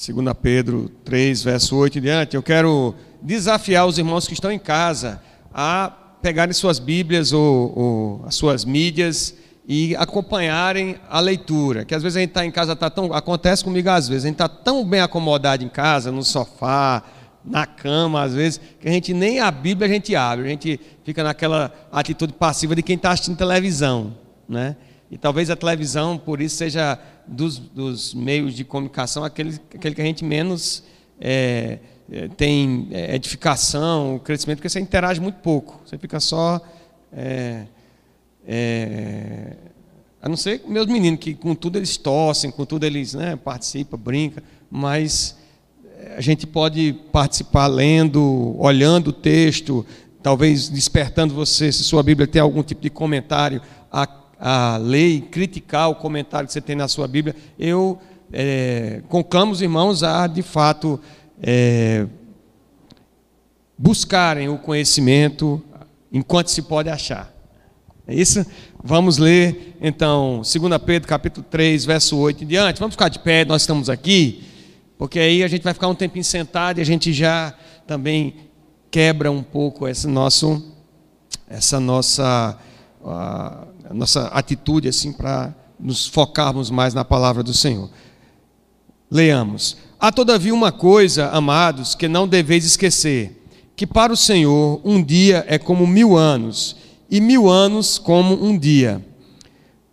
2 Pedro 3, verso 8 e diante, eu quero desafiar os irmãos que estão em casa a pegarem suas Bíblias ou, ou as suas mídias e acompanharem a leitura. Que às vezes a gente está em casa, tá tão, acontece comigo às vezes, a gente está tão bem acomodado em casa, no sofá, na cama, às vezes, que a gente nem a Bíblia a gente abre, a gente fica naquela atitude passiva de quem está assistindo televisão. Né? E talvez a televisão, por isso, seja dos, dos meios de comunicação aquele, aquele que a gente menos é, é, tem é, edificação, crescimento, porque você interage muito pouco. Você fica só. É, é, a não ser meus meninos, que com tudo eles tossem, com tudo eles né, participam, brincam, mas a gente pode participar lendo, olhando o texto, talvez despertando você, se sua Bíblia tem algum tipo de comentário, a, a ler e criticar o comentário que você tem na sua Bíblia. Eu é, conclamo os irmãos a, de fato, é, buscarem o conhecimento enquanto se pode achar. É isso? Vamos ler, então, 2 Pedro capítulo 3, verso 8 em diante. Vamos ficar de pé, nós estamos aqui, porque aí a gente vai ficar um tempinho sentado e a gente já também quebra um pouco esse nosso, essa nossa, a nossa atitude assim para nos focarmos mais na palavra do Senhor. Leamos. Há todavia uma coisa, amados, que não deveis esquecer: que para o Senhor um dia é como mil anos, e mil anos como um dia.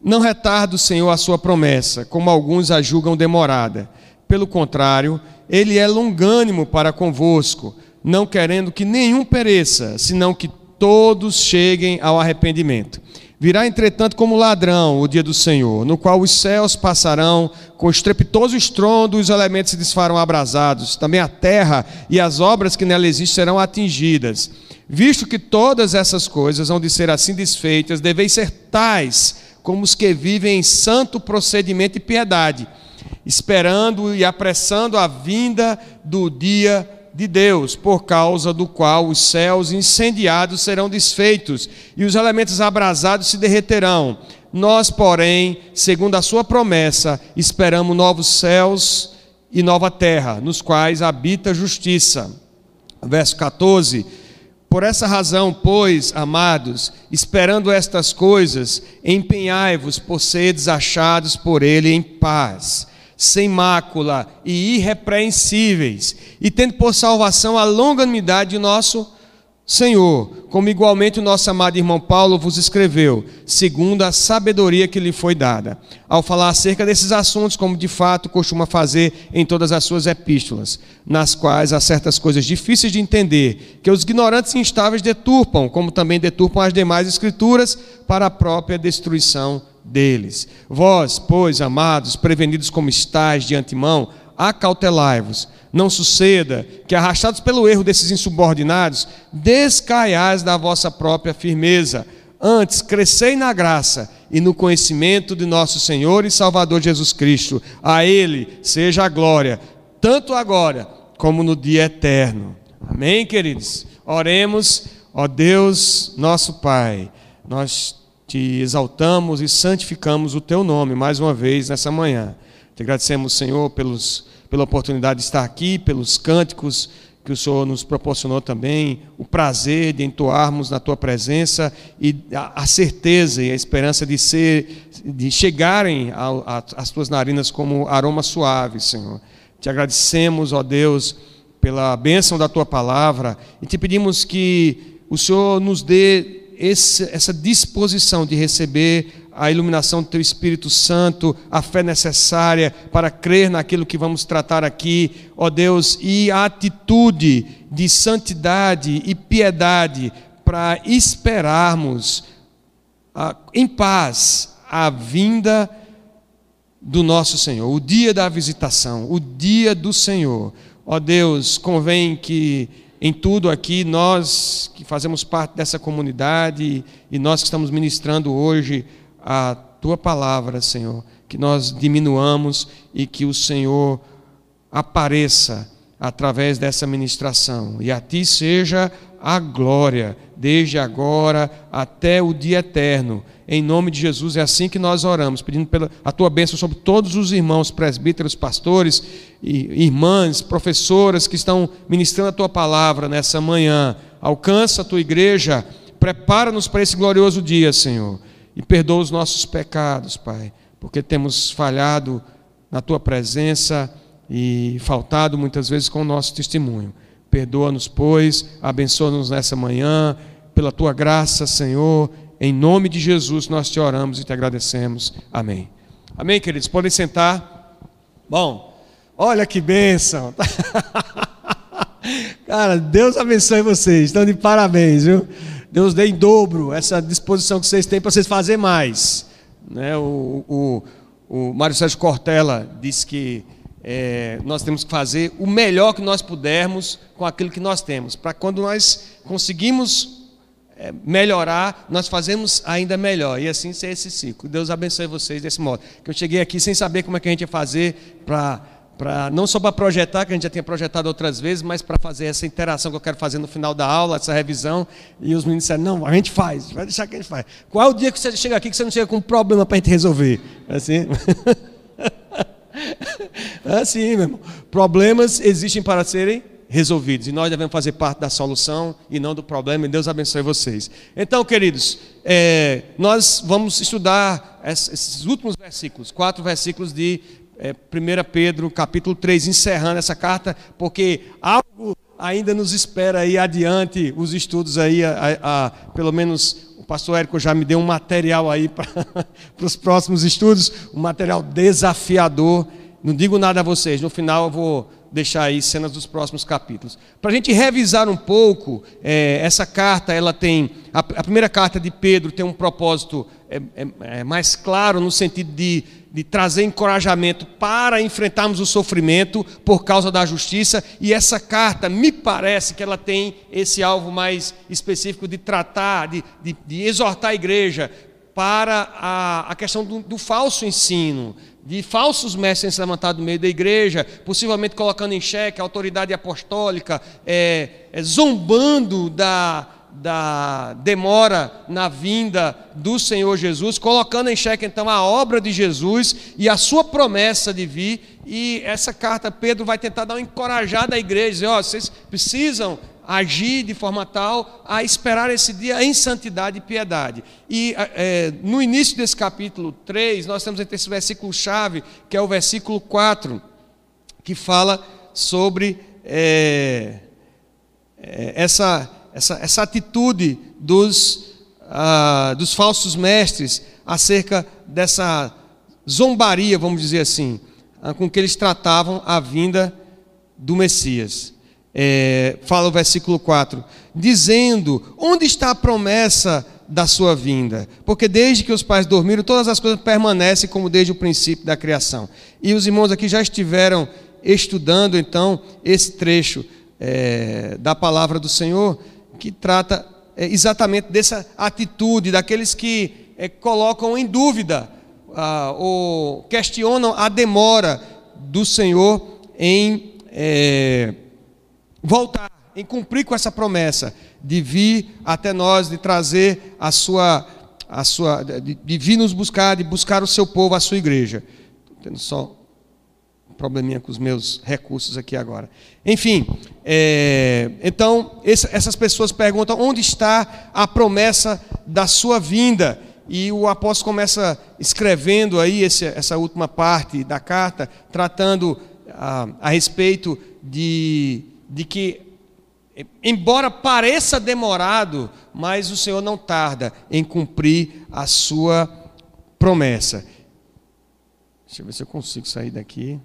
Não retarda o Senhor a sua promessa, como alguns a julgam demorada. Pelo contrário, ele é longânimo para convosco, não querendo que nenhum pereça, senão que todos cheguem ao arrependimento. Virá, entretanto, como ladrão o dia do Senhor, no qual os céus passarão com estrepitoso estrondo, os elementos se desfarão abrasados, também a terra e as obras que nela existem serão atingidas. Visto que todas essas coisas hão de ser assim desfeitas, deveis ser tais como os que vivem em santo procedimento e piedade, esperando e apressando a vinda do dia de Deus, por causa do qual os céus incendiados serão desfeitos e os elementos abrasados se derreterão. Nós, porém, segundo a sua promessa, esperamos novos céus e nova terra, nos quais habita a justiça. Verso 14. Por essa razão, pois, amados, esperando estas coisas, empenhai-vos por seres achados por ele em paz sem mácula e irrepreensíveis, e tendo por salvação a longanimidade de nosso Senhor, como igualmente o nosso amado irmão Paulo vos escreveu, segundo a sabedoria que lhe foi dada, ao falar acerca desses assuntos, como de fato costuma fazer em todas as suas epístolas, nas quais há certas coisas difíceis de entender, que os ignorantes e instáveis deturpam, como também deturpam as demais escrituras, para a própria destruição deles. Vós, pois, amados, prevenidos como estáis de antemão, acautelai-vos. Não suceda que, arrastados pelo erro desses insubordinados, descaiais da vossa própria firmeza. Antes, crescei na graça e no conhecimento de nosso Senhor e Salvador Jesus Cristo. A Ele seja a glória, tanto agora como no dia eterno. Amém, queridos? Oremos, ó Deus, nosso Pai. Nós te exaltamos e santificamos o teu nome mais uma vez nessa manhã. Te agradecemos, Senhor, pelos, pela oportunidade de estar aqui, pelos cânticos que o Senhor nos proporcionou também, o prazer de entoarmos na tua presença e a, a certeza e a esperança de ser, de chegarem às tuas narinas como aroma suave, Senhor. Te agradecemos, ó Deus, pela bênção da tua palavra e te pedimos que o Senhor nos dê esse, essa disposição de receber a iluminação do Teu Espírito Santo, a fé necessária para crer naquilo que vamos tratar aqui, ó Deus, e a atitude de santidade e piedade para esperarmos ah, em paz a vinda do nosso Senhor, o dia da visitação, o dia do Senhor. Ó Deus, convém que em tudo aqui, nós que fazemos parte dessa comunidade e nós que estamos ministrando hoje a tua palavra, Senhor, que nós diminuamos e que o Senhor apareça através dessa ministração. E a ti seja a glória, desde agora até o dia eterno, Em nome de Jesus, é assim que nós oramos, pedindo pela, a tua bênção sobre todos os irmãos, presbíteros, pastores, e, irmãs, professoras que estão ministrando a tua palavra nessa manhã. Alcança a tua igreja, prepara-nos para esse glorioso dia, Senhor, e perdoa os nossos pecados, Pai, porque temos falhado na tua presença e faltado muitas vezes com o nosso testemunho. Perdoa-nos, pois, abençoa-nos nessa manhã, pela tua graça, Senhor. Em nome de Jesus nós te oramos e te agradecemos. Amém. Amém, queridos? Podem sentar. Bom, olha que bênção. Cara, Deus abençoe vocês. Estão de parabéns, viu? Deus dê em dobro essa disposição que vocês têm para vocês fazerem mais. Né? O, o, o Mário Sérgio Cortella disse que é, nós temos que fazer o melhor que nós pudermos com aquilo que nós temos, para quando nós conseguimos melhorar, nós fazemos ainda melhor, e assim ser esse ciclo. Deus abençoe vocês desse modo. Que eu cheguei aqui sem saber como é que a gente ia fazer para para não só para projetar, que a gente já tinha projetado outras vezes, mas para fazer essa interação que eu quero fazer no final da aula, essa revisão. E os meninos disseram: não, a gente faz, vai deixar que a gente faz. Qual é o dia que você chega aqui que você não chega com um problema para a gente resolver? Assim. É assim, meu irmão. Problemas existem para serem resolvidos e nós devemos fazer parte da solução e não do problema. E Deus abençoe vocês. Então, queridos, é, nós vamos estudar esses últimos versículos, quatro versículos de é, 1 Pedro, capítulo 3, encerrando essa carta, porque algo ainda nos espera aí adiante, os estudos aí, a, a, a, pelo menos o pastor Érico já me deu um material aí para os próximos estudos, um material desafiador. Não digo nada a vocês, no final eu vou deixar aí cenas dos próximos capítulos. Para a gente revisar um pouco, é, essa carta, ela tem. A, a, primeira carta de Pedro tem um propósito é, é, é, mais claro no sentido de, de trazer encorajamento para enfrentarmos o sofrimento por causa da justiça, e essa carta, me parece que ela tem esse alvo mais específico de tratar, de, de, de exortar a igreja para a, a questão do, do falso ensino, de falsos mestres sendo levantados no meio da igreja, possivelmente colocando em xeque a autoridade apostólica, é, é, zombando da, da demora na vinda do Senhor Jesus, colocando em xeque então a obra de Jesus e a sua promessa de vir. E essa carta, Pedro vai tentar dar uma encorajada à igreja, dizer, ó, oh, vocês precisam agir de forma tal a esperar esse dia em santidade e piedade. E é, no início desse capítulo 3, nós temos esse versículo-chave, que é o versículo 4, que fala sobre é, essa, essa, essa atitude dos, ah, dos falsos mestres acerca dessa zombaria, vamos dizer assim, ah, com que eles tratavam a vinda do Messias é, fala o versículo 4, dizendo: Onde está a promessa da sua vinda? Porque desde que os pais dormiram, todas as coisas permanecem como desde o princípio da criação. E os irmãos aqui já estiveram estudando então esse trecho é, da palavra do Senhor, que trata é, exatamente dessa atitude daqueles que é, colocam em dúvida ah, ou questionam a demora do Senhor em é, voltar, em cumprir com essa promessa de vir até nós, de trazer a sua, a sua, de, de vir nos buscar, de buscar o seu povo, a sua igreja. Estou tendo só um probleminha com os meus recursos aqui agora. Enfim, é, então esse, essas pessoas perguntam onde está a promessa da sua vinda. E o apóstolo começa escrevendo aí esse, essa última parte da carta, tratando a, ah, a respeito de de que, embora pareça demorado, mas o Senhor não tarda em cumprir a sua promessa. Deixa eu ver se eu consigo sair daqui.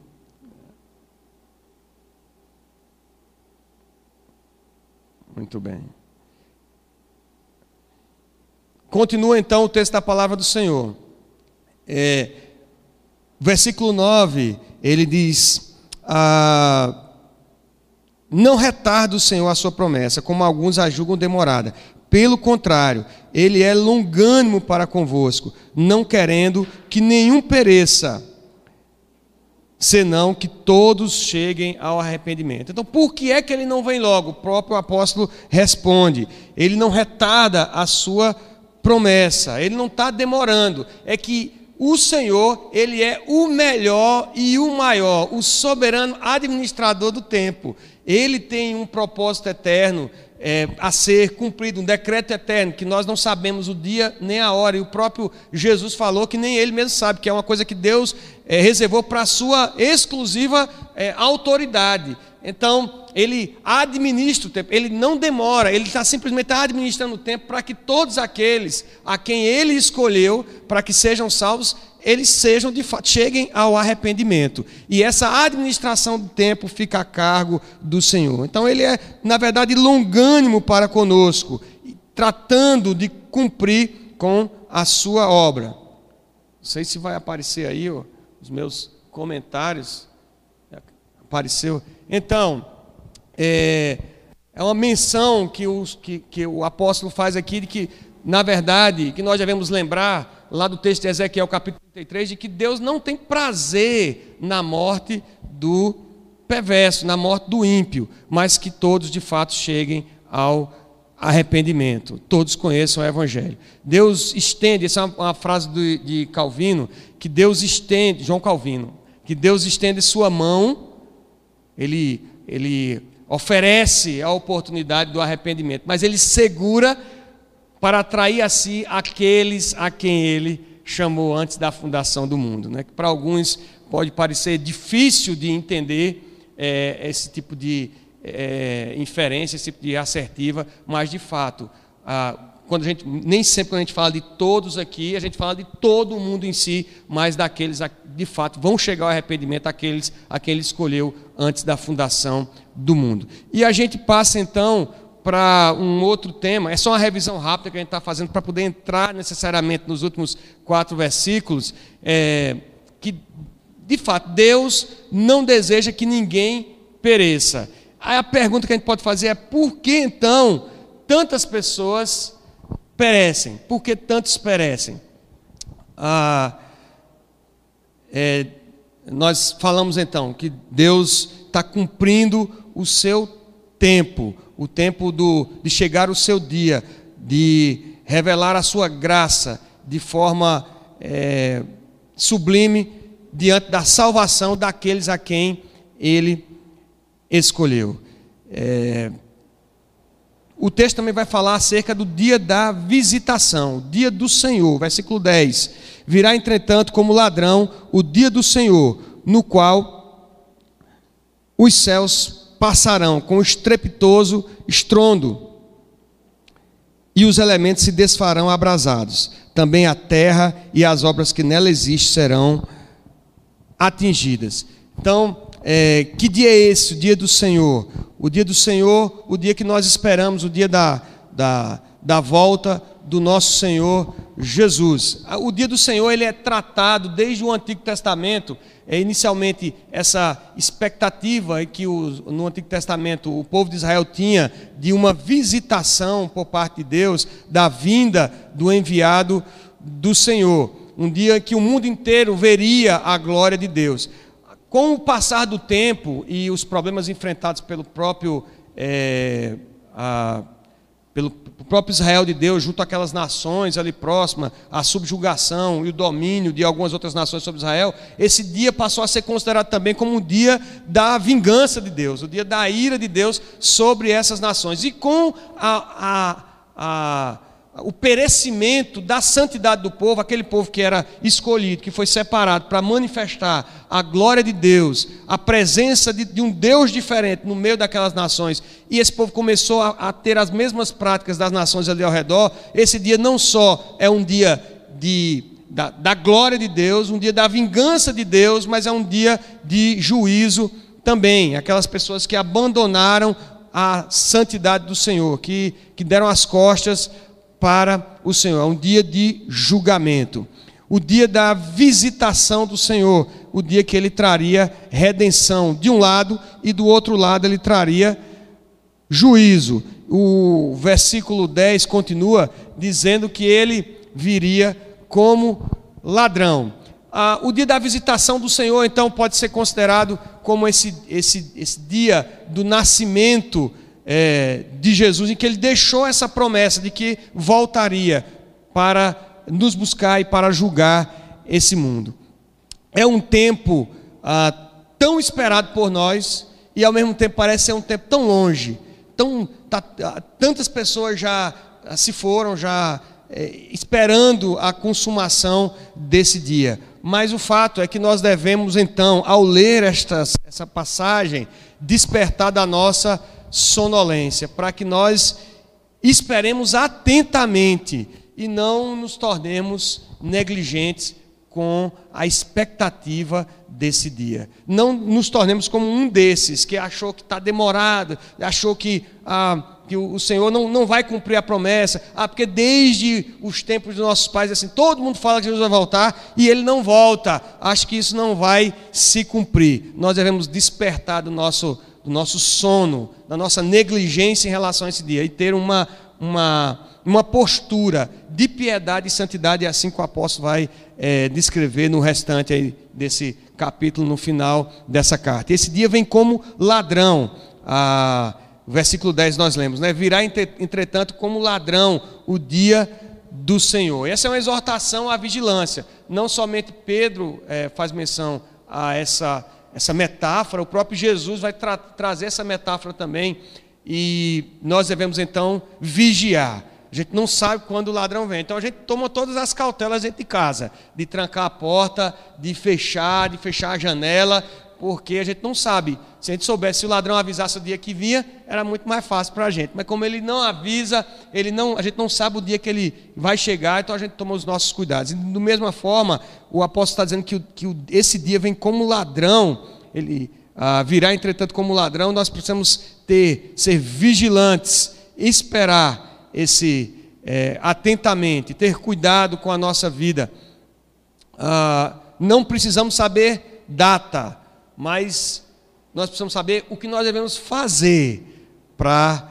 Muito bem. Continua então o texto da palavra do Senhor. É, versículo 9, ele diz: ah, não retarda o Senhor a sua promessa, como alguns a julgam demorada. Pelo contrário, ele é longânimo para convosco, não querendo que nenhum pereça, senão que todos cheguem ao arrependimento. Então, por que é que ele não vem logo? O próprio apóstolo responde: ele não retarda a sua promessa, ele não está demorando. É que o Senhor, ele é o melhor e o maior, o soberano administrador do tempo. Ele tem um propósito eterno é, a ser cumprido, um decreto eterno, que nós não sabemos o dia nem a hora. E o próprio Jesus falou que nem ele mesmo sabe, que é uma coisa que Deus é, reservou para a sua exclusiva é, autoridade. Então, ele administra o tempo, ele não demora, ele está simplesmente administrando o tempo para que todos aqueles a quem ele escolheu, para que sejam salvos, eles sejam de fato, cheguem ao arrependimento. E essa administração do tempo fica a cargo do Senhor. Então, ele é, na verdade, longânimo para conosco, tratando de cumprir com a sua obra. Não sei se vai aparecer aí ó, os meus comentários. Apareceu. Então, é, é uma menção que, os, que, que o apóstolo faz aqui de que, na verdade, que nós devemos lembrar, lá do texto de Ezequiel, capítulo 33, de que Deus não tem prazer na morte do perverso, na morte do ímpio, mas que todos de fato cheguem ao arrependimento, todos conheçam o Evangelho. Deus estende, essa é uma frase de Calvino, que Deus estende, João Calvino, que Deus estende sua mão ele, ele oferece a oportunidade do arrependimento, mas ele segura para atrair a si aqueles a quem ele chamou antes da fundação do mundo. Né? Para alguns pode parecer difícil de entender é, esse tipo de é, inferência, esse tipo de assertiva, mas de fato, a, quando a gente, nem sempre quando a gente fala de todos aqui, a gente fala de todo mundo em si, mas daqueles de fato vão chegar ao arrependimento, aqueles a quem ele escolheu antes da fundação do mundo. E a gente passa então para um outro tema, é só uma revisão rápida que a gente está fazendo para poder entrar necessariamente nos últimos quatro versículos, é, que de fato Deus não deseja que ninguém pereça. Aí a pergunta que a gente pode fazer é por que então tantas pessoas perecem. Por que tantos perecem? Ah, é, nós falamos então que Deus está cumprindo o seu tempo, o tempo do, de chegar o seu dia, de revelar a sua graça de forma é, sublime diante da salvação daqueles a quem Ele escolheu. É, o texto também vai falar acerca do dia da visitação, dia do Senhor, versículo 10. Virá, entretanto, como ladrão o dia do Senhor, no qual os céus passarão com estrepitoso estrondo, e os elementos se desfarão abrasados. Também a terra e as obras que nela existem serão atingidas. Então, é, que dia é esse, o dia do Senhor? O dia do Senhor, o dia que nós esperamos, o dia da, da, da volta do nosso Senhor Jesus. O dia do Senhor ele é tratado desde o Antigo Testamento. É inicialmente essa expectativa que o, no Antigo Testamento o povo de Israel tinha de uma visitação por parte de Deus, da vinda do enviado do Senhor. Um dia que o mundo inteiro veria a glória de Deus. Com o passar do tempo e os problemas enfrentados pelo próprio, é, a, pelo próprio Israel de Deus, junto àquelas nações ali próximas, a subjugação e o domínio de algumas outras nações sobre Israel, esse dia passou a ser considerado também como o dia da vingança de Deus, o dia da ira de Deus sobre essas nações. E com a, a, a o perecimento da santidade do povo, aquele povo que era escolhido, que foi separado para manifestar a glória de Deus, a presença de, de, um Deus diferente no meio daquelas nações, e esse povo começou a, a, ter as mesmas práticas das nações ali ao redor, esse dia não só é um dia de, da, da glória de Deus, um dia da vingança de Deus, mas é um dia de juízo também. Aquelas pessoas que abandonaram a santidade do Senhor, que, que deram as costas para o Senhor, é um dia de julgamento, o dia da visitação do Senhor, o dia que ele traria redenção de um lado e do outro lado ele traria juízo. O versículo 10 continua dizendo que ele viria como ladrão. Ah, o dia da visitação do Senhor, então, pode ser considerado como esse, esse, esse dia do nascimento é, de Jesus, em que ele deixou essa promessa de que voltaria para nos buscar e para julgar esse mundo. É um tempo ah, tão esperado por nós e ao mesmo tempo parece ser um tempo tão longe, tão, tá, tantas pessoas já se foram, já é, esperando a consumação desse dia. Mas o fato é que nós devemos, então, ao ler esta, essa passagem, despertar da nossa sonolência, para que nós esperemos atentamente e não nos tornemos negligentes com a expectativa desse dia. Não nos tornemos como um desses que achou que está demorado, achou que ah, que o Senhor não, não vai cumprir a promessa. Ah, porque desde os tempos dos nossos pais, assim, todo mundo fala que Jesus vai voltar e ele não volta. Acho que isso não vai se cumprir. Nós devemos despertar do nosso, do nosso sono, da nossa negligência em relação a esse dia e ter uma, uma, uma postura de piedade e santidade, assim que o apóstolo vai é, descrever no restante aí desse capítulo, no final dessa carta. Esse dia vem como ladrão. Versículo 10 nós lemos, né? Virá entretanto como ladrão o dia do Senhor. Essa é uma exortação à vigilância. Não somente Pedro é, faz menção a essa, essa metáfora, o próprio Jesus vai tra trazer essa metáfora também. E nós devemos então vigiar. A gente não sabe quando o ladrão vem. Então a gente toma todas as cautelas dentro de casa, de trancar a porta, de fechar, de fechar a janela, porque a gente não sabe. Se a gente soubesse, se o ladrão avisasse o dia que vinha, era muito mais fácil para a gente. Mas como ele não avisa, ele não, a gente não sabe o dia que ele vai chegar, então a gente toma os nossos cuidados. E da mesma forma, o apóstolo está dizendo que, que esse dia vem como ladrão, ele ah, virá entretanto como ladrão, nós precisamos ter, ser vigilantes, esperar esse é, atentamente, ter cuidado com a nossa vida. Ah, não precisamos saber data mas nós precisamos saber o que nós devemos fazer para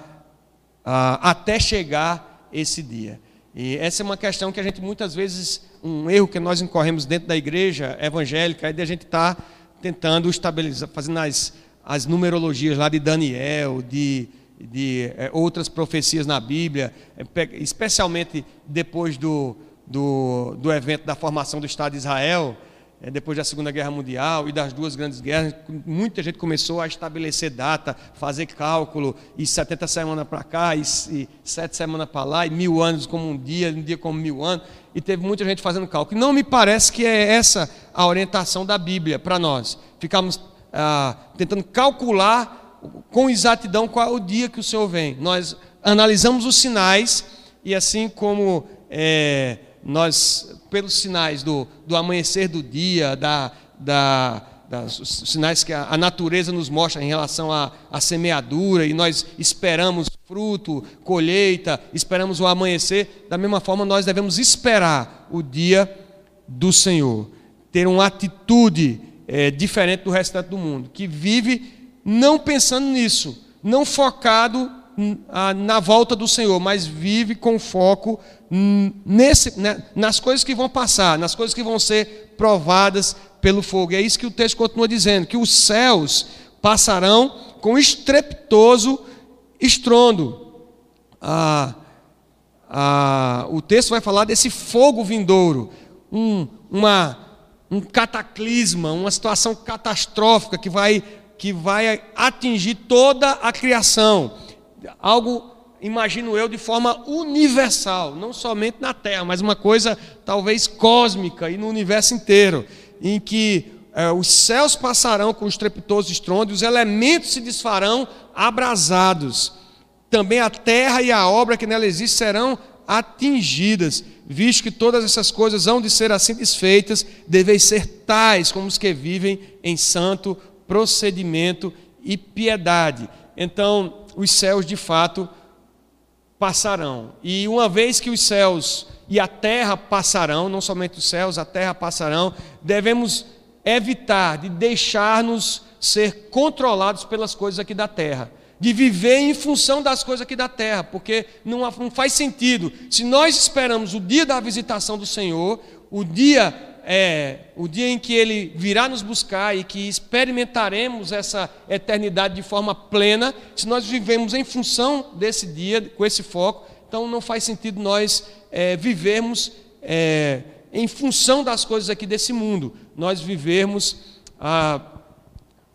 uh, até chegar esse dia. E essa é uma questão que a gente muitas vezes, um erro que nós incorremos dentro da igreja evangélica, é de a gente estar tá tentando estabilizar, fazendo as, as numerologias lá de Daniel, de, de é, outras profecias na Bíblia, é, especialmente depois do, do, do evento da formação do Estado de Israel, depois da Segunda Guerra Mundial e das duas grandes guerras, muita gente começou a estabelecer data, fazer cálculo, e 70 semanas para cá, e, e 7 semanas para lá, e mil anos como um dia, um dia como mil anos, e teve muita gente fazendo cálculo. Não me parece que é essa a orientação da Bíblia para nós. Ficamos ah, tentando calcular com exatidão qual é o dia que o Senhor vem. Nós analisamos os sinais, e assim como. É, nós, pelos sinais do, do amanhecer do dia, da, da, das, os sinais que a, a, natureza nos mostra em relação à, à semeadura, e nós esperamos fruto, colheita, esperamos o amanhecer, da mesma forma nós devemos esperar o dia do Senhor, ter uma atitude é, diferente do restante do mundo, que vive não pensando nisso, não focado na volta do Senhor, mas vive com foco nesse, né, nas coisas que vão passar, nas coisas que vão ser provadas pelo fogo. É isso que o texto continua dizendo: que os céus passarão com estrepitoso estrondo. Ah, ah, o texto vai falar desse fogo vindouro, um, uma, um cataclisma, uma situação catastrófica que vai, que vai atingir toda a criação algo, imagino eu, de forma universal, não somente na Terra, mas uma coisa talvez cósmica e no universo inteiro, em que é, os céus passarão com estrepitoso estrondo, os elementos se desfarão abrasados. Também a terra e a obra que nela existe serão atingidas, visto que todas essas coisas hão de ser assim desfeitas, deveis ser tais como os que vivem em santo procedimento e piedade. Então, os céus de fato passarão. E uma vez que os céus e a terra passarão, não somente os céus, a terra passarão, devemos evitar de deixar-nos ser controlados pelas coisas aqui da terra, de viver em função das coisas aqui da terra, porque não, faz sentido. Se nós esperamos o dia da visitação do Senhor, o dia é o dia em que Ele virá nos buscar e que experimentaremos essa eternidade de forma plena, se nós vivemos em função desse dia, com esse foco, Então não faz sentido nós é, vivermos é, em função das coisas aqui desse mundo, nós vivermos ah,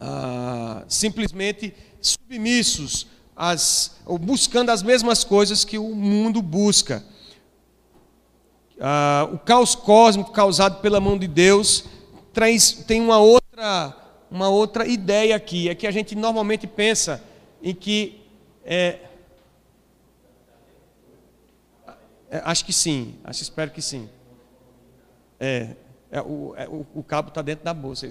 ah, simplesmente submissos, às, buscando as mesmas coisas que o mundo busca. Ah, o caos cósmico causado pela mão de Deus traz, tem uma outra, uma outra ideia aqui, é que a gente normalmente pensa em que é, é, acho que sim, acho espero que sim. É, é o, é, o, cabo está dentro da bolsa,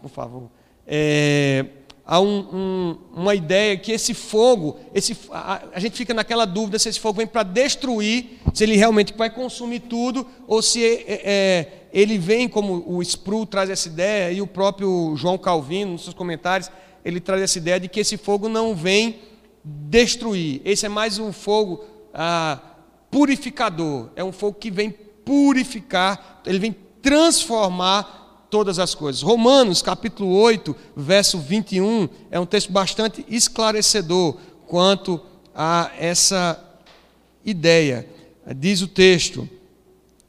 por favor. É, há um, um, uma ideia que esse fogo, esse, a, a, gente fica naquela dúvida se esse fogo vem para destruir, se ele realmente vai consumir tudo, ou se é, é, ele vem, como o Spru traz essa ideia, e o próprio João Calvino, nos seus comentários, ele traz essa ideia de que esse fogo não vem destruir. Esse é mais um fogo ah, purificador, é um fogo que vem purificar, ele vem transformar todas as coisas. Romanos, capítulo 8, verso 21, é um texto bastante esclarecedor quanto a essa ideia. Diz o texto,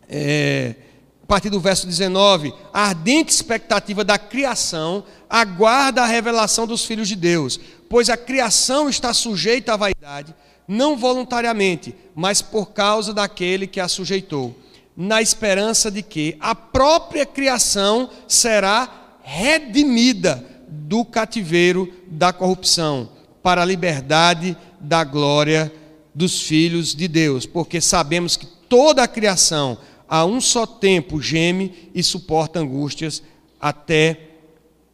é, a partir do verso 19: a ardente expectativa da criação aguarda a revelação dos filhos de Deus, pois a criação está sujeita à vaidade, não voluntariamente, mas por causa daquele que a sujeitou na esperança de que a própria criação será redimida do cativeiro da corrupção para a liberdade da glória dos filhos de Deus, porque sabemos que toda a criação a um só tempo geme e suporta angústias até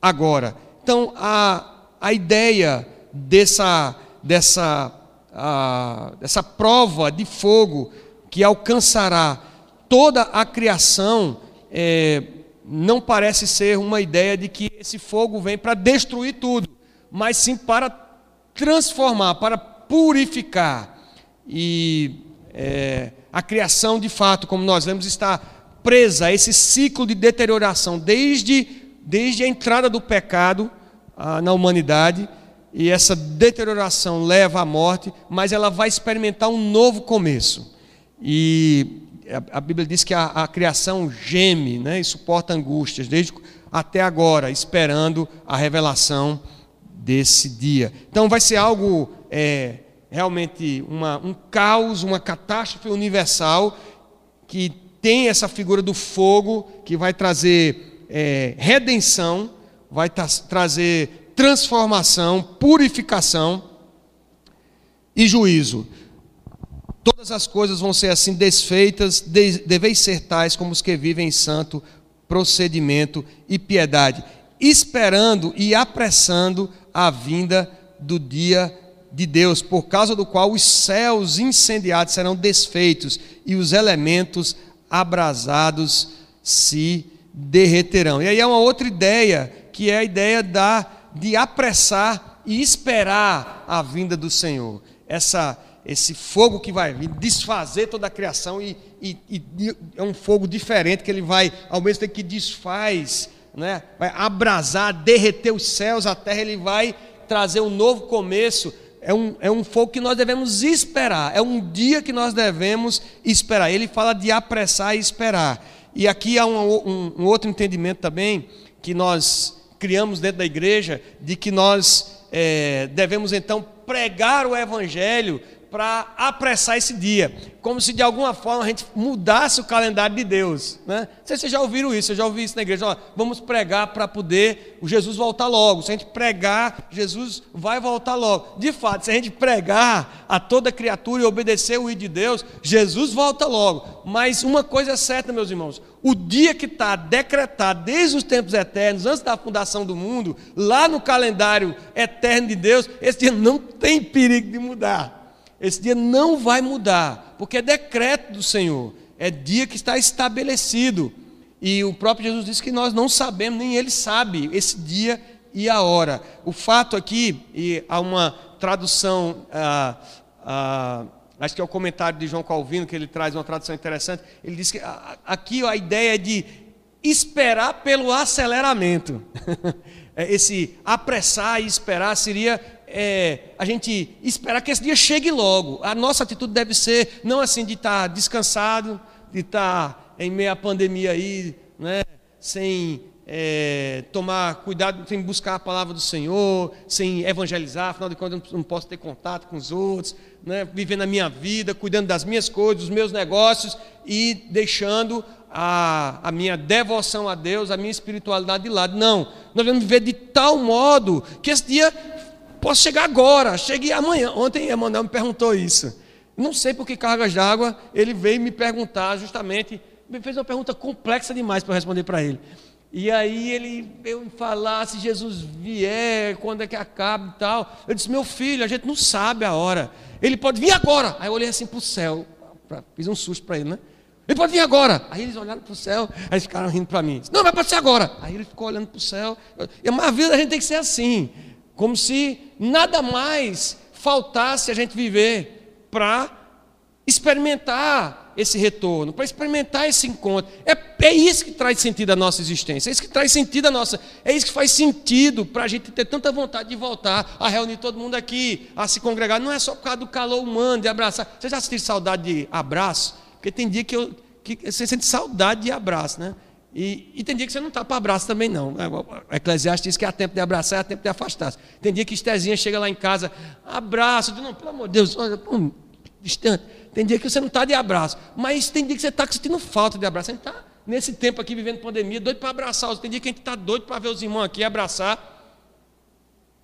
agora. Então, a, a ideia dessa, dessa, a, dessa prova de fogo que alcançará toda a criação é, não parece ser uma ideia de que esse fogo vem para destruir tudo, mas sim para transformar, para purificar. E é, a criação, de fato, como nós lemos, está presa a esse ciclo de deterioração desde, desde a entrada do pecado ah, na humanidade. E essa deterioração leva à morte, mas ela vai experimentar um novo começo. E a Bíblia diz que a, a criação geme né, e suporta angústias, desde até agora, esperando a revelação desse dia. Então vai ser algo é, realmente uma, um caos, uma catástrofe universal que tem essa figura do fogo que vai trazer é, redenção, vai tra trazer transformação, purificação e juízo. Todas as coisas vão ser assim desfeitas, deveis ser tais como os que vivem em santo procedimento e piedade, esperando e apressando a vinda do dia de Deus, por causa do qual os céus incendiados serão desfeitos e os elementos abrasados se derreterão. E aí é uma outra ideia, que é a ideia da de apressar e esperar a vinda do Senhor. Essa esse fogo que vai desfazer toda a criação e, e, e, é um fogo diferente que ele vai, ao mesmo tempo que desfaz, né, vai abrasar, derreter os céus, a terra, ele vai trazer um novo começo. É um, é um fogo que nós devemos esperar, é um dia que nós devemos esperar. Ele fala de apressar e esperar. E aqui há um, um, um outro entendimento também que nós criamos dentro da igreja, de que nós é, devemos então pregar o evangelho para apressar esse dia, como se de alguma forma a gente mudasse o calendário de Deus. Né? Vocês já ouviram isso, eu já ouvi isso na igreja. Ó, vamos pregar para poder o Jesus voltar logo. Se a gente pregar, Jesus vai voltar logo. De fato, se a gente pregar a toda criatura e obedecer o I de Deus, Jesus volta logo. Mas uma coisa é certa, meus irmãos: o dia que está decretado desde os tempos eternos, antes da fundação do mundo, lá no calendário eterno de Deus, esse dia não tem perigo de mudar. Esse dia não vai mudar, porque é decreto do Senhor, é dia que está estabelecido. E o próprio Jesus disse que nós não sabemos, nem ele sabe esse dia e a hora. O fato aqui, e há uma tradução, ah, ah, acho que é o comentário de João Calvino, que ele traz uma tradução interessante. Ele diz que aqui a ideia é de esperar pelo aceleramento. É, esse apressar e esperar seria é, a gente esperar que esse dia chegue logo. A nossa atitude deve ser não assim de estar descansado, de estar em meio à pandemia aí, né, sem é, tomar cuidado, sem buscar a palavra do Senhor, sem evangelizar, afinal de contas eu não posso ter contato com os outros, né, vivendo a minha vida, cuidando das minhas coisas, dos meus negócios e deixando a, a minha devoção a Deus, a minha espiritualidade de lado. Não, nós devemos viver de tal modo que esse dia possa chegar agora, chegue amanhã. Ontem Emanuel me perguntou isso. Não sei por que cargas d'água ele veio me perguntar justamente, me fez uma pergunta complexa demais para responder para ele. E aí ele veio me falar se Jesus vier, quando é que acaba e tal. Eu disse, meu filho, a gente não sabe a hora. Ele pode vir agora. Aí eu olhei assim para o céu, pra, fiz um susto para ele, né? Ele pode vir agora. Aí eles olharam para o céu, aí eles ficaram rindo para mim. Não, mas pode ser agora. Aí ele ficou olhando para o céu. E a vida da gente tem que ser assim. Como se nada mais faltasse a gente viver para experimentar esse retorno, para experimentar esse encontro. É, é isso que traz sentido à nossa existência, é isso que traz sentido à nossa, é isso que faz sentido para a gente ter tanta vontade de voltar a reunir todo mundo aqui, a se congregar. Não é só por causa do calor humano, de abraçar. Você já sentiu saudade de abraço? Porque tem dia que, eu, que você sente saudade de abraço, né? E, e, tem dia que você não está para abraço também, não. O Eclesiastes diz que há tempo de abraçar e há tempo de afastar-se. Tem dia que Estezinha chega lá em casa, abraço, diz, não, pelo amor de Deus, olha, pum, distante. Tem dia que você não está de abraço, mas tem dia que você está sentindo falta de abraço. A gente está nesse tempo aqui vivendo pandemia, doido para abraçar. Tem dia que a gente está doido para ver os irmãos aqui abraçar.